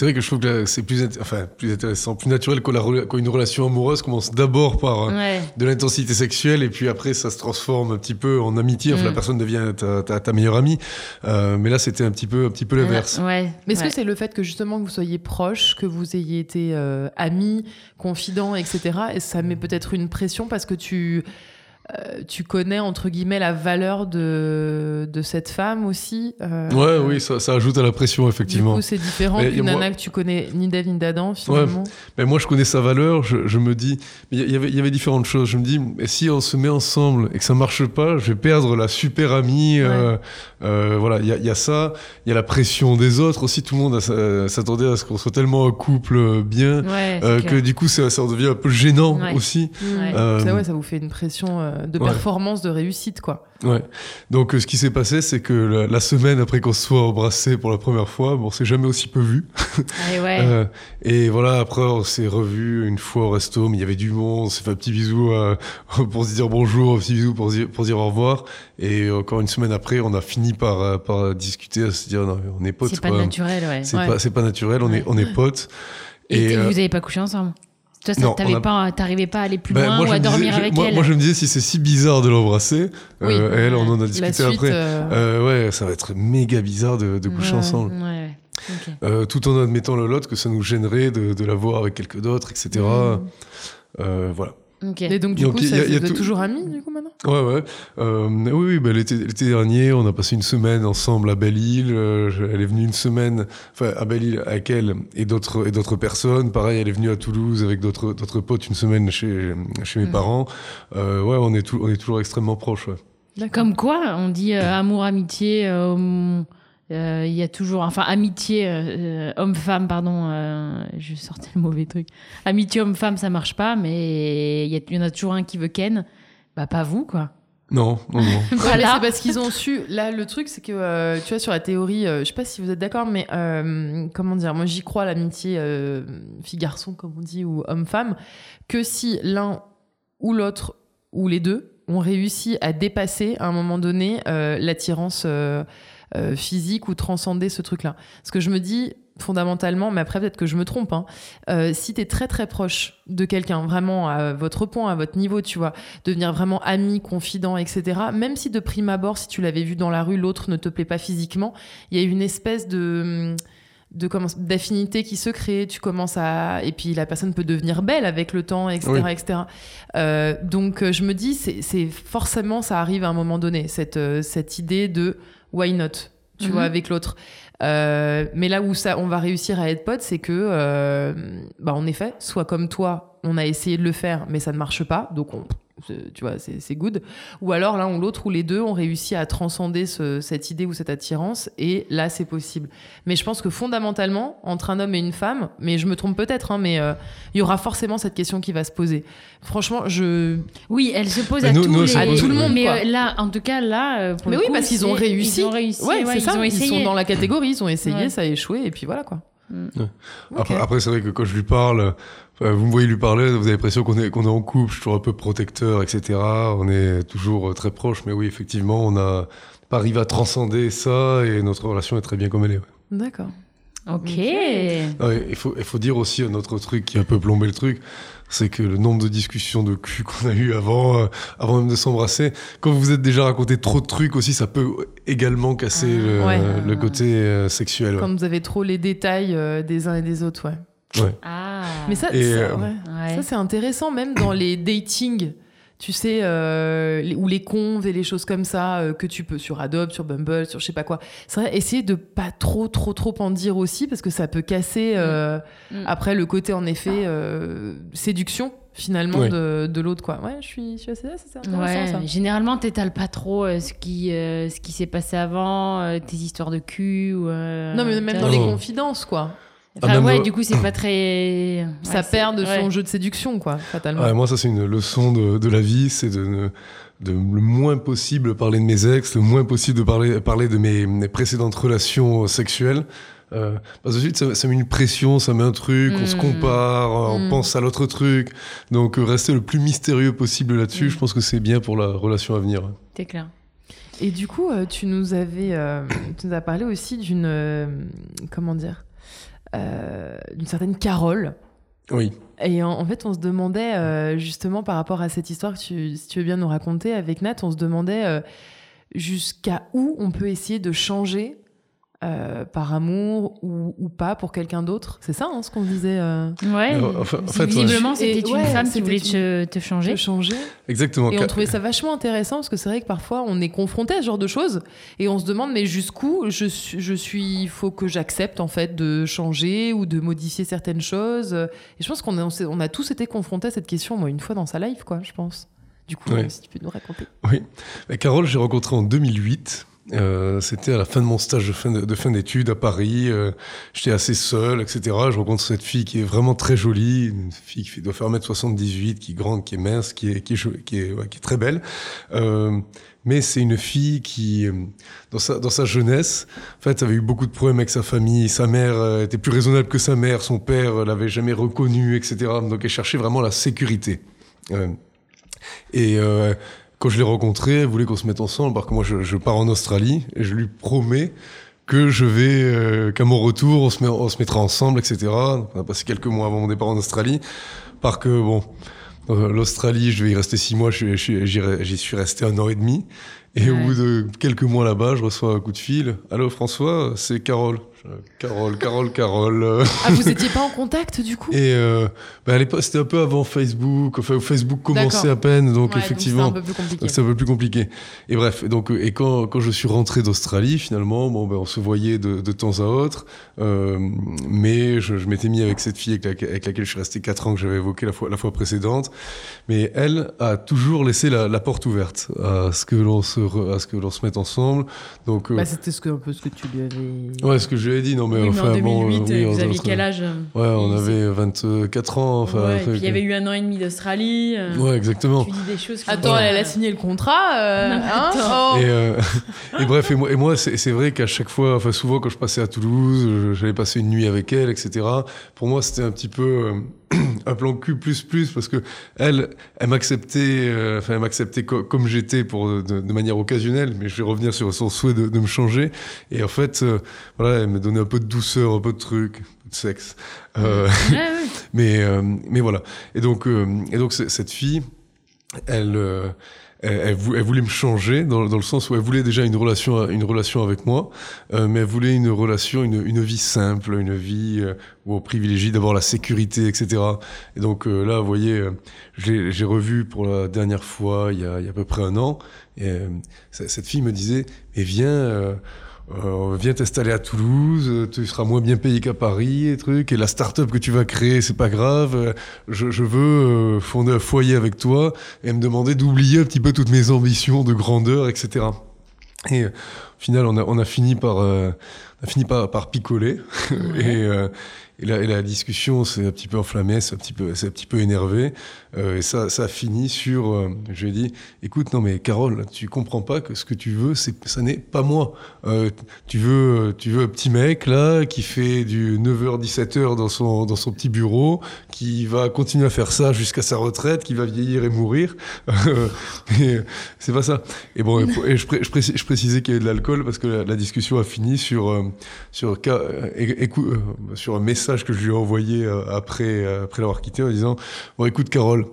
vrai que je trouve que c'est plus, enfin, plus intéressant, plus naturel quand, une relation amoureuse commence d'abord par euh, de l'intensité sexuelle et puis après ça se transforme un petit peu en amitié. Enfin, la mm. personne devient ta, ta, meilleure amie. Euh, mais là, c'était un petit peu, un petit peu l'inverse. Ouais. Mais est-ce que c'est le fait que justement que vous soyez proches, que vous ayez été euh, amis, confidents, etc. Et ça met peut-être une pression parce que tu euh, tu connais entre guillemets la valeur de, de cette femme aussi. Euh, ouais, oui, ça, ça, ajoute à la pression effectivement. Du coup, c'est différent d'une nana que tu connais ni David Dadan finalement. Mais moi, je connais sa valeur. Je, je me dis, il y, avait, y avait différentes choses. Je me dis, si on se met ensemble et que ça marche pas, je vais perdre la super amie. Euh, euh, voilà, il y a, y a, ça. Il y a la pression des autres aussi. Tout le monde s'attendait à ce qu'on soit tellement un couple bien que du coup, ça, ça devient un peu gênant aussi. Ça, ouais, ça vous fait une pression de performance, de réussite, quoi. Ouais. Donc, euh, ce qui s'est passé, c'est que la, semaine après qu'on se soit embrassé pour la première fois, bon, on s'est jamais aussi peu vu. Ah, ouais. euh, et voilà, après, on s'est revu une fois au resto, mais il y avait du monde, on s'est fait un petit bisou euh, pour se dire bonjour, un petit bisou pour, pour dire au revoir. Et encore une semaine après, on a fini par, euh, par discuter, à se dire, non, on est potes. C'est pas naturel, ouais. C'est pas, pas naturel, on est, on est potes. Et, et vous avez pas couché ensemble? Toi, t'arrivais pas, à aller plus ben, loin ou à dormir avec moi, elle Moi, je me disais, si c'est si bizarre de l'embrasser, euh, elle, on en a discuté après. Euh. Euh, ouais, ça va être méga bizarre de, coucher ensemble. tout en admettant le l'autre que ça nous gênerait de, la voir avec quelqu'un d'autre, etc. Mm. voilà. Et donc, du coup, ça, vous êtes toujours amis, du coup, maintenant? Ouais, ouais. Euh, oui, oui bah, l'été, dernier, on a passé une semaine ensemble à Belle-Île. Euh, elle est venue une semaine, enfin, à Belle-Île avec elle et d'autres, et d'autres personnes. Pareil, elle est venue à Toulouse avec d'autres, d'autres potes une semaine chez, chez mes mm. parents. Euh, ouais, on est, tout, on est toujours extrêmement proches, ouais. Comme quoi, on dit amour, amitié, euh, il y a toujours, enfin, amitié euh, homme-femme, pardon, euh, je sortais le mauvais truc. Amitié homme-femme, ça marche pas, mais il y, en a toujours un qui veut Ken. Bah, pas vous, quoi. Non, non, non. voilà. c'est parce qu'ils ont su. Là, le truc, c'est que, tu vois, sur la théorie, je sais pas si vous êtes d'accord, mais comment dire, moi j'y crois l'amitié fille-garçon, comme on dit, ou homme-femme, que si l'un ou l'autre, ou les deux, ont réussi à dépasser à un moment donné l'attirance euh, physique ou transcender ce truc-là. Parce que je me dis, fondamentalement, mais après peut-être que je me trompe, hein, euh, si tu es très très proche de quelqu'un, vraiment à votre point, à votre niveau, tu vois, devenir vraiment ami, confident, etc., même si de prime abord, si tu l'avais vu dans la rue, l'autre ne te plaît pas physiquement, il y a une espèce de de d'affinité qui se crée tu commences à et puis la personne peut devenir belle avec le temps etc etc euh, donc je me dis c'est forcément ça arrive à un moment donné cette cette idée de why not tu vois, mhm. avec l'autre. Euh, mais là où ça, on va réussir à être potes, c'est que, euh, bah, en effet, soit comme toi, on a essayé de le faire, mais ça ne marche pas, donc on, tu vois, c'est good. Ou alors l'un ou l'autre, ou les deux ont réussi à transcender cette idée ou cette attirance, et là, c'est possible. Mais je pense que fondamentalement, entre un homme et une femme, mais je me trompe peut-être, hein, mais euh, il y aura forcément cette question qui va se poser. Franchement, je. Oui, elle se pose à, tout le monde. Mais euh, là, en tout cas, là, euh, pour mais oui, parce qu'ils ont réussi. Ils ont réussi. Ouais, c'est ça. Ils sont dans la catégorie, ils ont essayé, ça a échoué, et puis voilà quoi. Mm. Après, c'est vrai que quand je lui parle, vous me voyez lui parler, vous avez l'impression qu'on est, qu'on est en couple, je suis toujours un peu protecteur, etc. On est toujours très proche, mais oui, effectivement, on a pas arrivé à transcender ça et notre relation est très bien comme elle est. D'accord. Ok. Ah il, faut, il faut dire aussi un autre truc qui a un peu plombé le truc, c'est que le nombre de discussions de cul qu'on a eu avant, euh, avant même de s'embrasser, quand vous vous êtes déjà raconté trop de trucs aussi, ça peut également casser le, côté euh, sexuel. Quand vous avez trop les détails euh, des uns et des autres, ouais. Ouais. Ah. Mais ça, ça c'est intéressant même dans les dating tu sais, euh, ou les conves et les choses comme ça euh, que tu peux sur Adobe, sur Bumble, sur je sais pas quoi. C'est vrai, essayer de pas trop, trop, trop en dire aussi parce que ça peut casser euh, mm. après le côté en effet euh, séduction finalement de, de l'autre quoi. Ouais, je suis, je suis assez, c'est intéressant ouais. ça. Généralement, t'étales pas trop euh, ce qui, ce qui s'est passé avant, tes histoires de cul ou. non, mais même dans les confidences quoi. Enfin, ouais, du coup, c'est pas très. ça perd de son jeu de séduction, quoi, fatalement. moi, ça, c'est une leçon de, de la vie, c'est de, de, le moins possible parler de mes ex, le moins possible de parler, parler de mes, précédentes relations sexuelles. Euh, parce que ensuite, ça, ça, met une pression, ça met un truc, on se hmm. compare, on hmm. pense à l'autre truc. Donc, euh, rester le plus mystérieux possible là-dessus, hmm. je pense que c'est bien pour la relation à venir. C'est clair. Et du coup, tu nous avais, tu nous as parlé aussi d'une, comment dire, d'une certaine Carole. Oui. Et en, fait, on se demandait justement par rapport à cette histoire que tu, si tu veux bien nous raconter avec Nat, on se demandait jusqu'à où on peut essayer de changer euh, par amour ou, pas pour quelqu'un d'autre. C'est ça hein, ce qu'on disait. Euh... Ouais. Visiblement, c'était une femme qui voulait te, changer. changer. Exactement. Et on trouvait ça vachement intéressant parce que c'est vrai que parfois on est confronté à ce genre de choses et on se demande mais jusqu'où je suis, je suis, il faut que j'accepte en fait de changer ou de modifier certaines choses. Et je pense qu'on a, on a tous été confrontés à cette question, moi une fois dans sa life quoi, je pense. Du coup, si tu peux nous raconter. Oui. Carole, j'ai rencontré en 2008. Euh, c'était à la fin de mon stage de fin, de, fin d'études à Paris. Euh, j'étais assez seul, etc. Je rencontre cette fille qui est vraiment très jolie, une fille qui doit faire 1m78, qui est grande, qui est mince, qui est, qui est, qui est, qui est très belle. Euh, mais c'est une fille qui, dans sa, dans sa jeunesse, en fait, avait eu beaucoup de problèmes avec sa famille. Sa mère était plus raisonnable que sa mère, son père l'avait jamais reconnue, etc. Donc elle cherchait vraiment la sécurité. et quand je l'ai rencontrée, elle voulait qu'on se mette ensemble, parce que moi je, je, pars en Australie et je lui promets que je vais, euh, qu'à mon retour, on se, met, on se mettra ensemble, etc. on a passé quelques mois avant mon départ en Australie, parce que bon, euh, l'Australie, je vais y rester six mois, j'y suis resté un an et demi. Et au bout de quelques mois là-bas, je reçois un coup de fil. Allô François, c'est Carole. Carole, Carole, Carole. Ah, vous étiez pas en contact du coup? Et euh, bah, c'était un peu avant Facebook. Enfin, Facebook commençait à peine, donc effectivement, c'est un peu plus compliqué. C'est un peu plus compliqué. Et bref, donc et quand, quand je suis rentré d'Australie, finalement, bon, ben, on se voyait de, de temps à autre, euh, mais je, je m'étais mis avec cette fille avec, laquelle je suis resté quatre ans que j'avais évoqué la fois, la fois précédente. Mais elle a toujours laissé la, la porte ouverte à ce que l'on se, à ce que l'on se mette ensemble. Donc, euh, bah, c'était ce que, un peu ce que tu lui avais. Ouais, ce que je lui ai dit. Non, mais oui, enfin, mais en 2008, bon, oui, vous aviez quel âge? Ouais, on avait 24 ans. Enfin, ouais, et puis il y avait eu un an et demi d'Australie. Euh, ouais, exactement. Tu dis des choses. Attends, elle a signé le contrat. Euh, hein oh. et, euh, et, bref, et moi, et moi c'est vrai qu'à chaque fois, enfin souvent quand je passais à Toulouse, j'allais passer une nuit avec elle, etc. Pour moi, c'était un petit peu un plan Q++ parce que elle, elle m'acceptait, euh, enfin elle m'acceptait comme j'étais pour de, manière occasionnelle, mais je vais revenir sur son souhait de, de me changer. Et en fait, euh, voilà, elle me donnait un peu de douceur, un peu de truc, de sexe. Euh, mais mais voilà. Et donc et donc cette fille, elle elle, voulait me changer dans, dans, le sens où elle voulait déjà une relation, une relation avec moi, euh, mais elle voulait une relation, une, une vie simple, une vie euh, où on privilégie d'abord la sécurité, etc. Et donc euh, là, vous voyez, euh, j'ai revu pour la dernière fois il y a, il y a à peu près un an, et cette fille me disait, mais viens euh, viens t'installer à Toulouse, tu seras moins bien payé qu'à Paris et trucs. Et la start-up que tu vas créer, c'est pas grave. Je, je veux euh, fonder un foyer avec toi et me demander d'oublier un petit peu toutes mes ambitions de grandeur, etc. Et euh, au final, on a, on a fini par, euh, on a fini par, par picoler. et, euh, et la, et la discussion s'est un petit peu enflammée, c'est un petit peu, un petit peu énervé. Euh, et ça, ça a fini sur, je lui ai dit, écoute, non mais Carole, tu comprends pas que ce que tu veux, c'est, ça n'est pas moi. Tu veux, tu veux un petit mec là qui fait du 9h 17h dans son dans son petit bureau, qui va continuer à faire ça jusqu'à sa retraite, qui va vieillir et mourir. c'est pas ça. Et bon, et je, je, précis, je précisais qu'il y avait de l'alcool parce que la, la, discussion a fini sur euh, sur écoute, sur un message que je lui ai envoyé après après l'avoir quitté en disant bon écoute Carole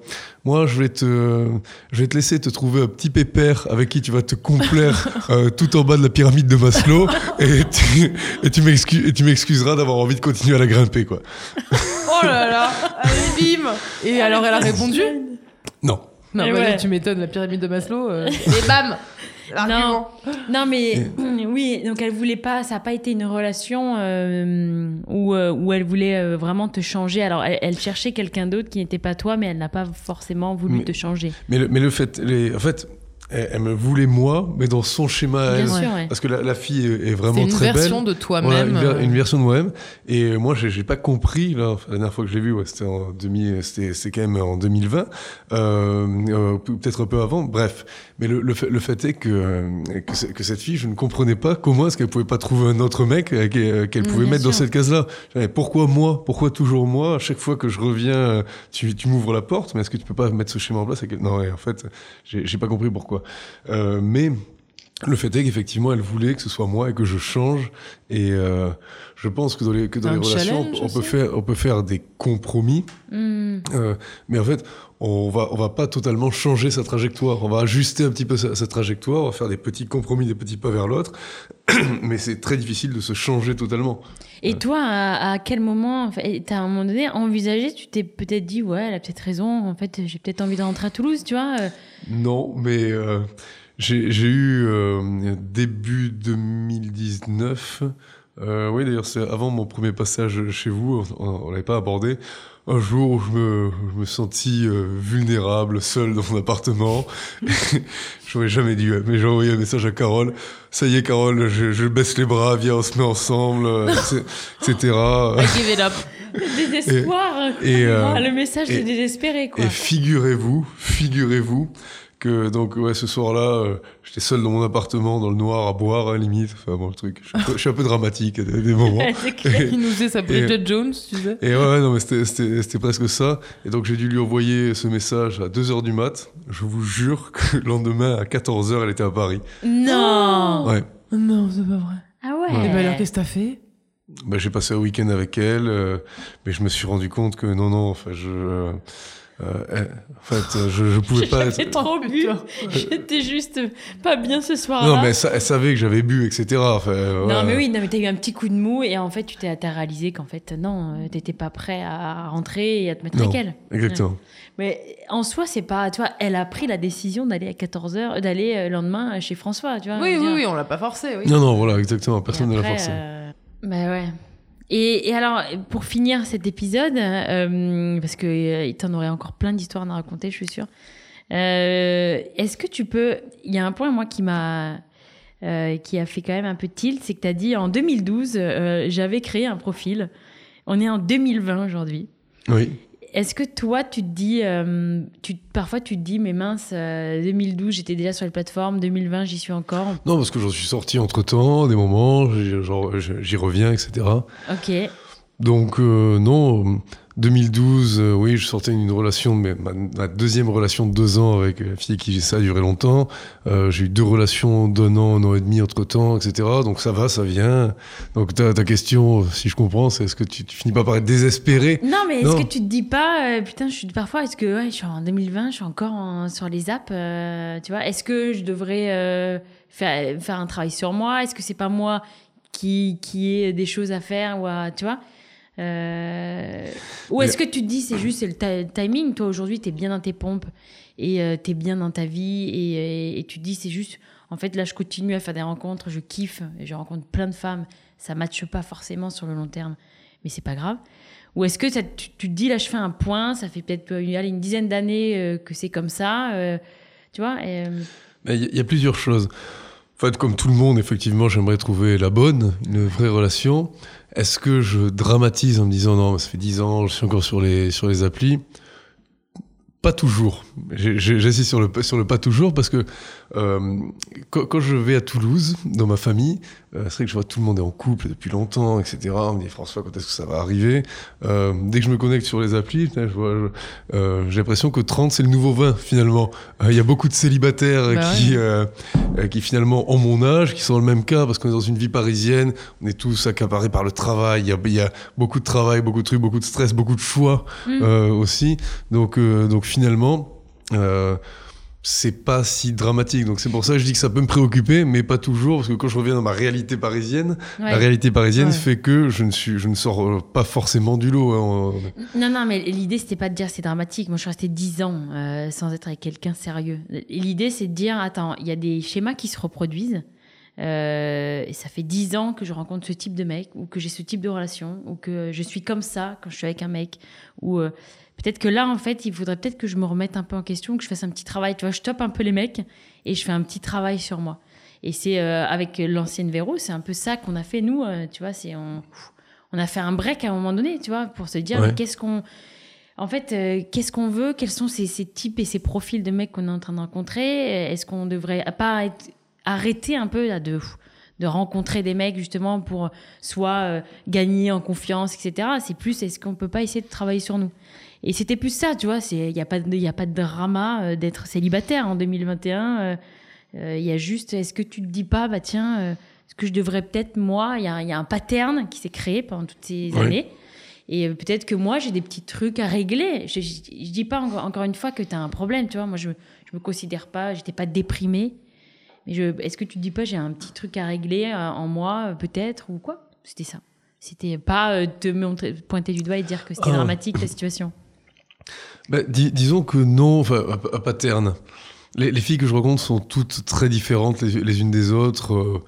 moi, je vais te, je vais te laisser te trouver un petit pépère avec qui tu vas te complaire euh, tout en bas de la pyramide de Maslow et tu, et tu m'excuseras d'avoir envie de continuer à la grimper, quoi. oh là là, allez, bim Et alors, elle a répondu? Non. Non, bah, tu m'étonnes, la pyramide de Maslow. Euh, et bam non, non, mais oui, donc elle voulait pas, ça n'a pas été une relation euh, où, euh, où elle voulait euh, vraiment te changer. Alors elle, cherchait quelqu'un d'autre qui n'était pas toi, mais elle n'a pas forcément voulu te changer. Mais le, mais le fait, les, en fait, elle, me voulait moi, mais dans son schéma elle. Parce que la, fille est, vraiment très belle. une version de toi-même. une, version de moi-même. Et moi, j'ai pas compris, là, la dernière fois que je l'ai vu, ouais, c'était en c'était quand même en 2020, euh, euh, peut-être un peu avant, bref. Mais le, le, fait, le fait est que, que, que, cette fille, je ne comprenais pas comment est-ce qu'elle pouvait pas trouver un autre mec euh, euh, qu'elle pouvait mettre dans cette case-là. Pourquoi moi? Pourquoi toujours moi? À chaque fois que je reviens, tu, tu m'ouvres la porte, mais est-ce que tu peux pas mettre ce schéma en place Non, en fait, j'ai pas compris pourquoi. Euh, mais le fait est qu'effectivement, elle voulait que ce soit moi et que je change. Et euh, je pense que dans les, que dans les relations, on, peut faire, on peut faire des compromis. Hmm. Euh, mais en fait, on va, on va pas totalement changer sa trajectoire. On va ajuster un petit peu sa, trajectoire. On va faire des petits compromis, des petits pas vers l'autre. mais c'est très difficile de se changer totalement. Et toi, à, quel moment, t'as à un moment donné envisagé, tu t'es peut-être dit, ouais, elle a peut-être raison. En fait, j'ai peut-être envie de rentrer à Toulouse, tu vois euh. Non, mais j'ai eu euh, début 2019. Euh, oui, d'ailleurs, c'est avant mon premier passage chez vous. On, l'avait pas abordé. Un jour où je me, je me sentis euh, vulnérable, seul dans mon appartement. J'aurais jamais dû, mais j'ai envoyé un message à Carole. Ça y est, Carole, je, je baisse les bras, viens, on se met ensemble, etc. give it up. Désespoir. Et, euh, le message de désespéré, quoi. Et figurez-vous, figurez-vous donc ouais ce soir-là euh, j'étais seul dans mon appartement dans le noir à boire à la limite. Enfin bon le truc je suis un peu, dramatique à des, moments. Il nous faisait s'appeler Jet Jones tu sais. et ouais non mais c'était presque ça. Et donc j'ai dû lui envoyer ce message à 2h du mat. Je vous jure que le lendemain à 14h elle était à Paris. Non. Ouais. Non c'est pas vrai. Ah ouais. Et ben alors qu'est-ce que t'as fait? Bah, j'ai passé un week-end avec elle euh, mais je me suis rendu compte que non non enfin je euh, euh, eh, en fait, je, je pouvais pas être. trop bu. J'étais juste pas bien ce soir-là. Non, mais elle, savait que j'avais bu, etc. Enfin, Non, mais oui, non, mais t'as eu un petit coup de mou et en fait, tu t'es réalisé qu'en fait, non, euh, t'étais pas prêt à rentrer et à te mettre avec elle. Exactement. Mais en soi, c'est pas. Tu vois, elle a pris la décision d'aller à 14h, d'aller euh, le lendemain chez François, tu vois. Oui, oui, oui, on l'a pas forcé. Oui. Non, non, voilà, exactement. Personne ne l'a forcé. Bah ouais. Et, alors, pour finir cet épisode, euh, parce qu'il euh, t'en aurait encore plein d'histoires à raconter, je suis sûre. Euh, est-ce que tu peux. Il y a un point, moi, qui m'a. qui a fait quand même un peu tilt, c'est que tu as dit en 2012, j'avais créé un profil. On est en 2020 aujourd'hui. Oui. Est-ce que toi, tu te dis, euh, tu, parfois tu te dis, mais mince, 2012, euh, j'étais déjà sur les plateformes, 2020, j'y suis encore Non, parce que j'en suis sorti entre temps, des moments, j'y reviens, etc. Ok. Donc, euh, non, 2012, euh, oui, je sortais d'une relation, mais ma, deuxième relation de deux ans avec la fille qui ça a duré longtemps. Euh, j'ai eu deux relations d'un an, un an et demi entre temps, etc. Donc ça va, ça vient. Donc ta, ta question, si je comprends, c'est est-ce que tu, tu, finis pas par être désespéré? Non, mais est-ce que tu te dis pas, euh, putain, je suis parfois, est-ce que ouais, je suis en 2020, je suis encore sur les apps, tu vois? Est-ce que je devrais faire, faire un travail sur moi? Est-ce que c'est pas moi qui qui ai des choses à faire ou à, tu vois? Euh, ou est-ce que tu te dis c'est juste c'est le timing? Toi aujourd'hui tu es bien dans tes pompes et euh, tu es bien dans ta vie et, tu te dis c'est juste en fait là je continue à faire des rencontres, je kiffe et je rencontre plein de femmes, ça matche pas forcément sur le long terme mais c'est pas grave. Ou est-ce que tu, te dis là je fais un point, ça fait peut-être une, dizaine d'années euh, que c'est comme ça, tu vois Il y, a plusieurs choses. En fait, comme tout le monde, effectivement, j'aimerais trouver la bonne, une vraie relation. Est-ce que je dramatise en me disant non, ça fait 10 ans, je suis encore sur les, sur les applis pas toujours. J'insiste sur le, sur le pas toujours parce que euh, quand, je vais à Toulouse, dans ma famille, euh, c'est vrai que je vois tout le monde est en couple depuis longtemps, etc. On me dit François, quand est-ce que ça va arriver? Euh, Dès que je me connecte sur les applis, j'ai l'impression que 30 c'est le nouveau 20 finalement. Il y a beaucoup de célibataires bah qui, qui finalement ont mon âge, qui sont dans le même cas parce qu'on est dans une vie parisienne, on est tous accaparés par le travail, il y a, y a, beaucoup de travail, beaucoup de trucs, beaucoup de stress, beaucoup de choix mmh. aussi. Donc, donc finalement, euh, c'est pas si dramatique. Donc c'est pour ça que je dis que ça peut me préoccuper, mais pas toujours, parce que quand je reviens dans ma réalité parisienne, la réalité parisienne fait que je ne, suis, je ne sors euh, pas forcément du lot. Hein. Non, non, mais l'idée, c'était pas de dire c'est dramatique. Moi, je suis restée 10 ans euh, sans être avec quelqu'un sérieux. L'idée, c'est de dire, attends, il y a des schémas qui se reproduisent. et ça fait 10 ans que je rencontre ce type de mec, ou que j'ai ce type de relation, ou que je suis comme ça quand je suis avec un mec, ou Peut-être que là, en fait, il faudrait peut-être que je me remette un peu en question, que je fasse un petit travail. Tu vois, je top un peu les mecs et je fais un petit travail sur moi. Et c'est euh, avec l'ancienne Véro, c'est un peu ça qu'on a fait nous. Euh, tu vois, c'est on, on, a fait un break à un moment donné, tu vois, pour se dire qu'est-ce qu'on, en fait, euh, qu'est-ce qu'on veut, quels sont ces, ces, types et ces profils de mecs qu'on est en train de rencontrer? Est-ce qu'on devrait pas être, arrêter un peu là, de de rencontrer des mecs justement pour soit gagner en confiance, etc. C'est plus est-ce qu'on peut pas essayer de travailler sur nous? Et c'était plus ça, tu vois. Il n'y a, pas de, y a pas de drama euh, d'être célibataire en 2021. Euh, Il y a juste, est-ce que tu te dis pas, bah tiens, est-ce que je devrais peut-être, moi, il y, y, a un pattern qui s'est créé pendant toutes ces années. Et peut-être que moi, j'ai des petits trucs à régler. Je, je, dis pas encore, une fois que tu as un problème, tu vois. Moi, je, je me considère pas, j'étais pas déprimée. Mais est-ce que tu te dis pas, j'ai un petit truc à régler en moi, peut-être, ou quoi? C'était ça. C'était pas euh, te montrer, pointer du doigt et dire que c'était ah. dramatique la situation. Bah, disons que non, enfin, à, pattern. Les, les, filles que je rencontre sont toutes très différentes les, unes des autres. Euh,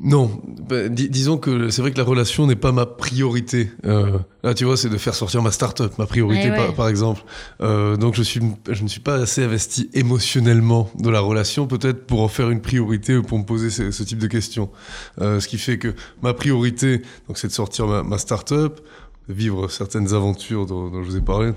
non, bah, disons que c'est vrai que la relation n'est pas ma priorité. Euh, là, tu vois, c'est de faire sortir ma start-up, ma priorité, eh par, exemple. Euh, donc, je suis, je ne suis pas assez investi émotionnellement dans la relation, peut-être pour en faire une priorité ou pour me poser ce, type de questions. Euh, ce qui fait que ma priorité, donc, c'est de sortir ma, ma start-up, vivre certaines aventures dont, je vous ai parlé,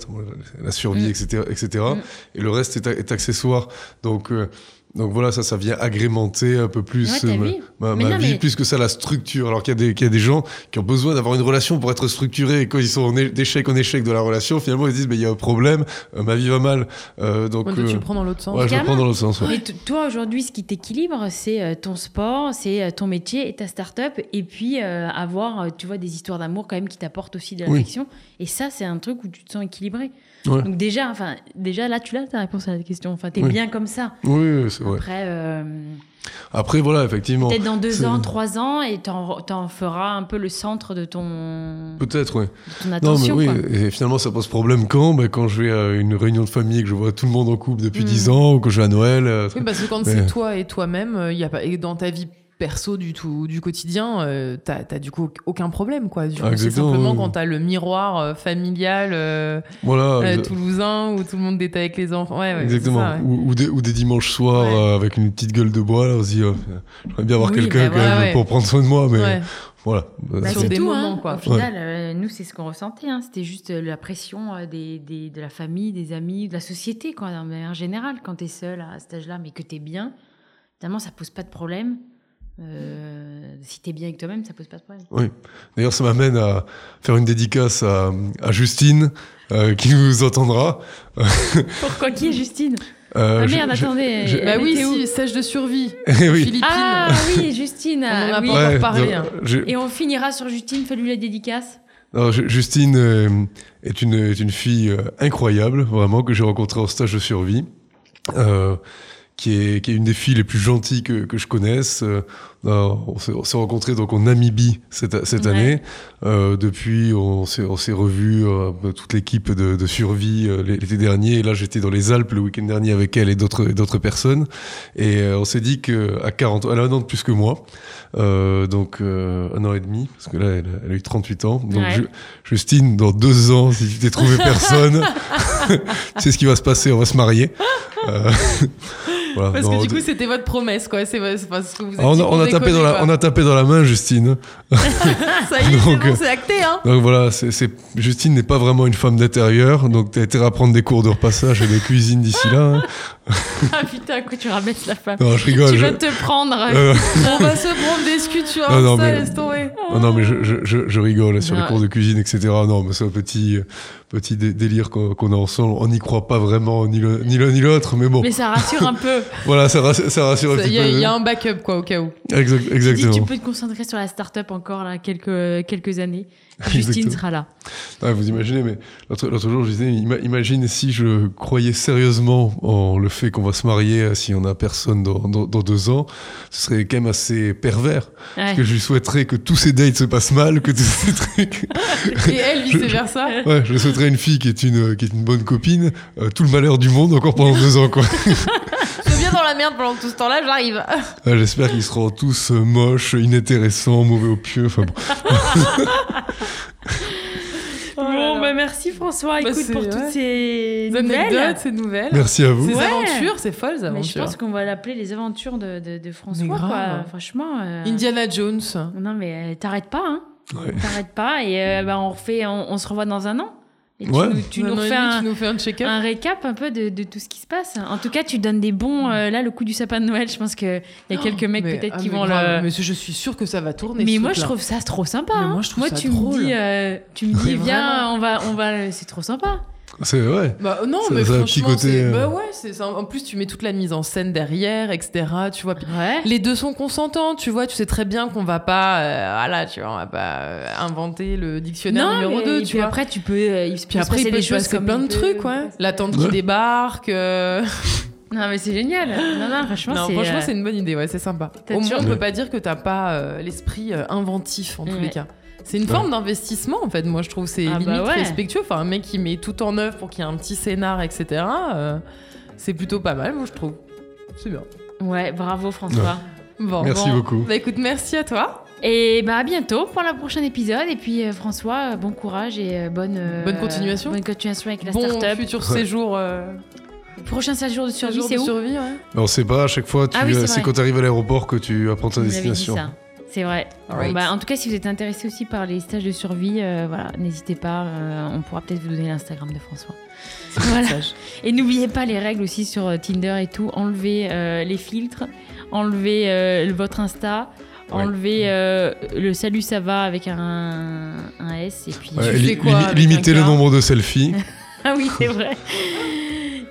la survie, etc., mm. etc. Mm. Et le reste est, est accessoire. Donc, euh, donc voilà, ça, ça vient agrémenter un peu plus euh, ma, vie, plus que ça la structure. Alors qu'il y, y, a des gens qui ont besoin d'avoir une relation pour être structurés et quand ils sont d'échec en échec de la relation, finalement ils disent mais il y a un problème, euh, ma vie va mal. Euh, donc tu le prends dans l'autre sens. Ouais, je le prends dans l'autre sens. Mais toi aujourd'hui, ce qui t'équilibre, c'est ton sport, c'est ton métier et ta start-up, et puis avoir, tu vois, des histoires d'amour quand même qui t'apportent aussi de l'affection. Et ça, c'est un truc où tu te sens équilibré. Donc déjà, enfin, déjà là, tu l'as ta réponse à la question. Enfin, t'es bien comme ça. Oui, c'est vrai. Après, euh, Après, voilà, effectivement. Peut-être dans deux ans, trois ans, et t'en, en feras un peu le centre de ton. Peut-être, oui. ton attention. Non, mais oui. Et finalement, ça pose problème quand? Ben, Quand je vais à une réunion de famille et que je vois tout le monde en couple depuis mm. dix ans, ou que je vais à Noël. Euh, oui, parce que quand c'est toi et toi-même, il euh, y a pas et dans ta vie perso du tout du quotidien euh, t'as as du coup aucun problème quoi. Ah, c'est simplement quand t'as le miroir euh, familial euh, voilà, toulousain où tout le monde détaille avec les enfants. Ouais, exactement. ou, des, ou, des, dimanches soirs avec une petite gueule de bois là aussi j'aimerais bien avoir quelqu'un bah, pour prendre soin de moi mais voilà. Bah, sur des moments hein. quoi. au final nous c'est ce qu'on ressentait hein. c'était juste la pression des, des, de la famille des amis de la société quoi en général quand t'es seul à cet âge là mais que t'es bien finalement ça pose pas de problème euh, si t'es bien avec toi-même, ça pose pas de problème. Oui. D'ailleurs, ça m'amène à faire une dédicace à, à Justine, euh, qui nous entendra. Pourquoi Qui est Justine? Euh, ah merde, attendez. bah oui, si, stage de survie. oui. Philippines. Ah oui, Justine. on en a oui. pas parlé. Hein. Et on finira sur Justine, fais-lui la dédicace. Alors, Justine euh, est, une, est une fille incroyable, vraiment, que j'ai rencontrée au stage de survie. Euh, qui est, une des filles les plus gentilles que, que je connaisse. Euh, on s'est rencontrés donc en Namibie cette, cette année. Euh, depuis, on s'est revus euh, toute l'équipe de, de, survie euh, l'été dernier. Et là, j'étais dans les Alpes le week-end dernier avec elle et d'autres personnes. Et on s'est dit que à 40, elle a un an de plus que moi, donc un an et demi, parce que là, elle, a eu 38 ans. Donc Justine, dans deux ans, si tu t'es trouvé personne, c'est ce qui va se passer. On va se marier. Parce que du coup, c'était votre promesse, quoi. C'est ce que vous on, on, a tapé dans la, on a tapé dans la main, Justine. Ça y est, c'est bon, acté, hein. Donc voilà, Justine n'est pas vraiment une femme d'intérieur, donc t'as été à prendre des cours de repassage et de cuisine d'ici là. Hein. ah putain, quoi, tu rabaisses la femme. Non, je rigole. Tu vas te prendre. Euh, on va se prendre des scuds sur non, non, ça, mais... laisse tomber. Non, mais je, je, je rigole sur les cours de cuisine, etc. Non, mais c'est un petit, petit délire qu'on a ensemble. On n'y croit pas vraiment, ni l'un ni l'autre, mais bon. Mais ça rassure un peu. voilà, ça, rassure, ça rassure un petit y a, peu. Il y a un backup, quoi, au cas où. Exact, exactement. Tu, dis, tu peux te concentrer sur la start-up encore, là, quelques, quelques années. Justine sera là. vous imaginez, mais l'autre jour, je disais, imagine si je croyais sérieusement en le fait qu'on va se marier euh, si on a personne dans, dans, dans, deux ans, ce serait quand même assez pervers. Parce que je lui souhaiterais que tous ces dates se passent mal, que tous ces trucs. Et elle, vice-versa. Ouais, je souhaiterais une fille qui est une, qui est une bonne copine, euh, tout le malheur du monde encore pendant deux ans, quoi. je viens dans la merde pendant tout ce temps-là, j'arrive. J'espère qu'ils seront tous euh, moches, inintéressants, mauvais au pieu, enfin bon. bon, bah merci François, bah, écoute, pour toutes ces nouvelles. ces nouvelles. Merci à vous. Ces aventures, ces folles aventures. Mais je pense qu'on va l'appeler les aventures de, de, François, quoi. Franchement. Euh, Indiana Jones. Non, mais euh, t'arrêtes pas, hein. T'arrêtes pas et euh, bah, on, refait, on, se revoit dans un an. Et tu, nous, refais un, nous fais un, check-up. un récap un peu de, de, tout ce qui se passe. En tout cas, tu donnes des bons. là, le coup du sapin de Noël, je pense qu'il y a quelques mecs peut-être ah, qui vont le. Mais je suis sûre que ça va tourner. Mais moi, je trouve ça trop sympa. Hein. Moi, je trouve moi, ça tu Me dis, tu me dis, viens, on va, on va. C'est trop sympa. C'est vrai. Bah non, mais franchement, côté, bah ouais, c'est en plus tu mets toute la mise en scène derrière, etc. Tu vois, ouais. les deux sont consentants, tu vois, tu sais très bien qu'on va pas, voilà, tu vois, on va pas inventer le dictionnaire numéro 2, tu puis vois. après tu peux, il puis après il peut des choses comme plein de trucs, ouais. La tante qui débarque. Non mais c'est génial. Non non franchement c'est. franchement c'est une bonne idée ouais c'est sympa. Au moins on peut pas dire que t'as pas l'esprit inventif en tous les cas. C'est une forme d'investissement en fait. Moi, je trouve c'est ah bah respectueux. Enfin, un mec qui met tout en œuvre pour qu'il y ait un petit scénar, etc. Euh, c'est plutôt pas mal, moi je trouve. C'est bien. Ouais, bravo François. Bon, merci beaucoup. Bah écoute, merci à toi. Et bah à bientôt pour le prochain épisode. Et puis euh, François, euh, bon courage et bonne bonne continuation. Bonne continuation avec la bon start-up. futur séjour. Prochain séjour de survie, c'est où survie, ouais. On sait pas. À chaque fois, ah c'est quand tu arrives à l'aéroport que tu apprends ta destination. C'est vrai. Bah, en tout cas, si vous êtes intéressé aussi par les stages de survie, euh, voilà, n'hésitez pas. Euh, on pourra peut-être vous donner l'Instagram de François. voilà. Et n'oubliez pas les règles aussi sur euh, Tinder et tout. Enlevez les filtres, enlevez votre Insta. Enlevez le salut ça va avec un, S et puis limitez le nombre de selfies. ah oui c'est vrai.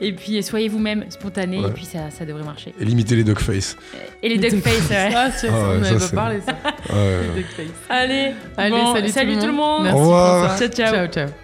Et puis soyez vous-même spontané, et puis ça, ça, devrait marcher. Et limitez les face Et les duckface, ouais. Ah, tu ah, on n'avait pas parlé ça. Allez, Allez salut, tout le monde. Merci Au revoir. ciao. ciao, ciao.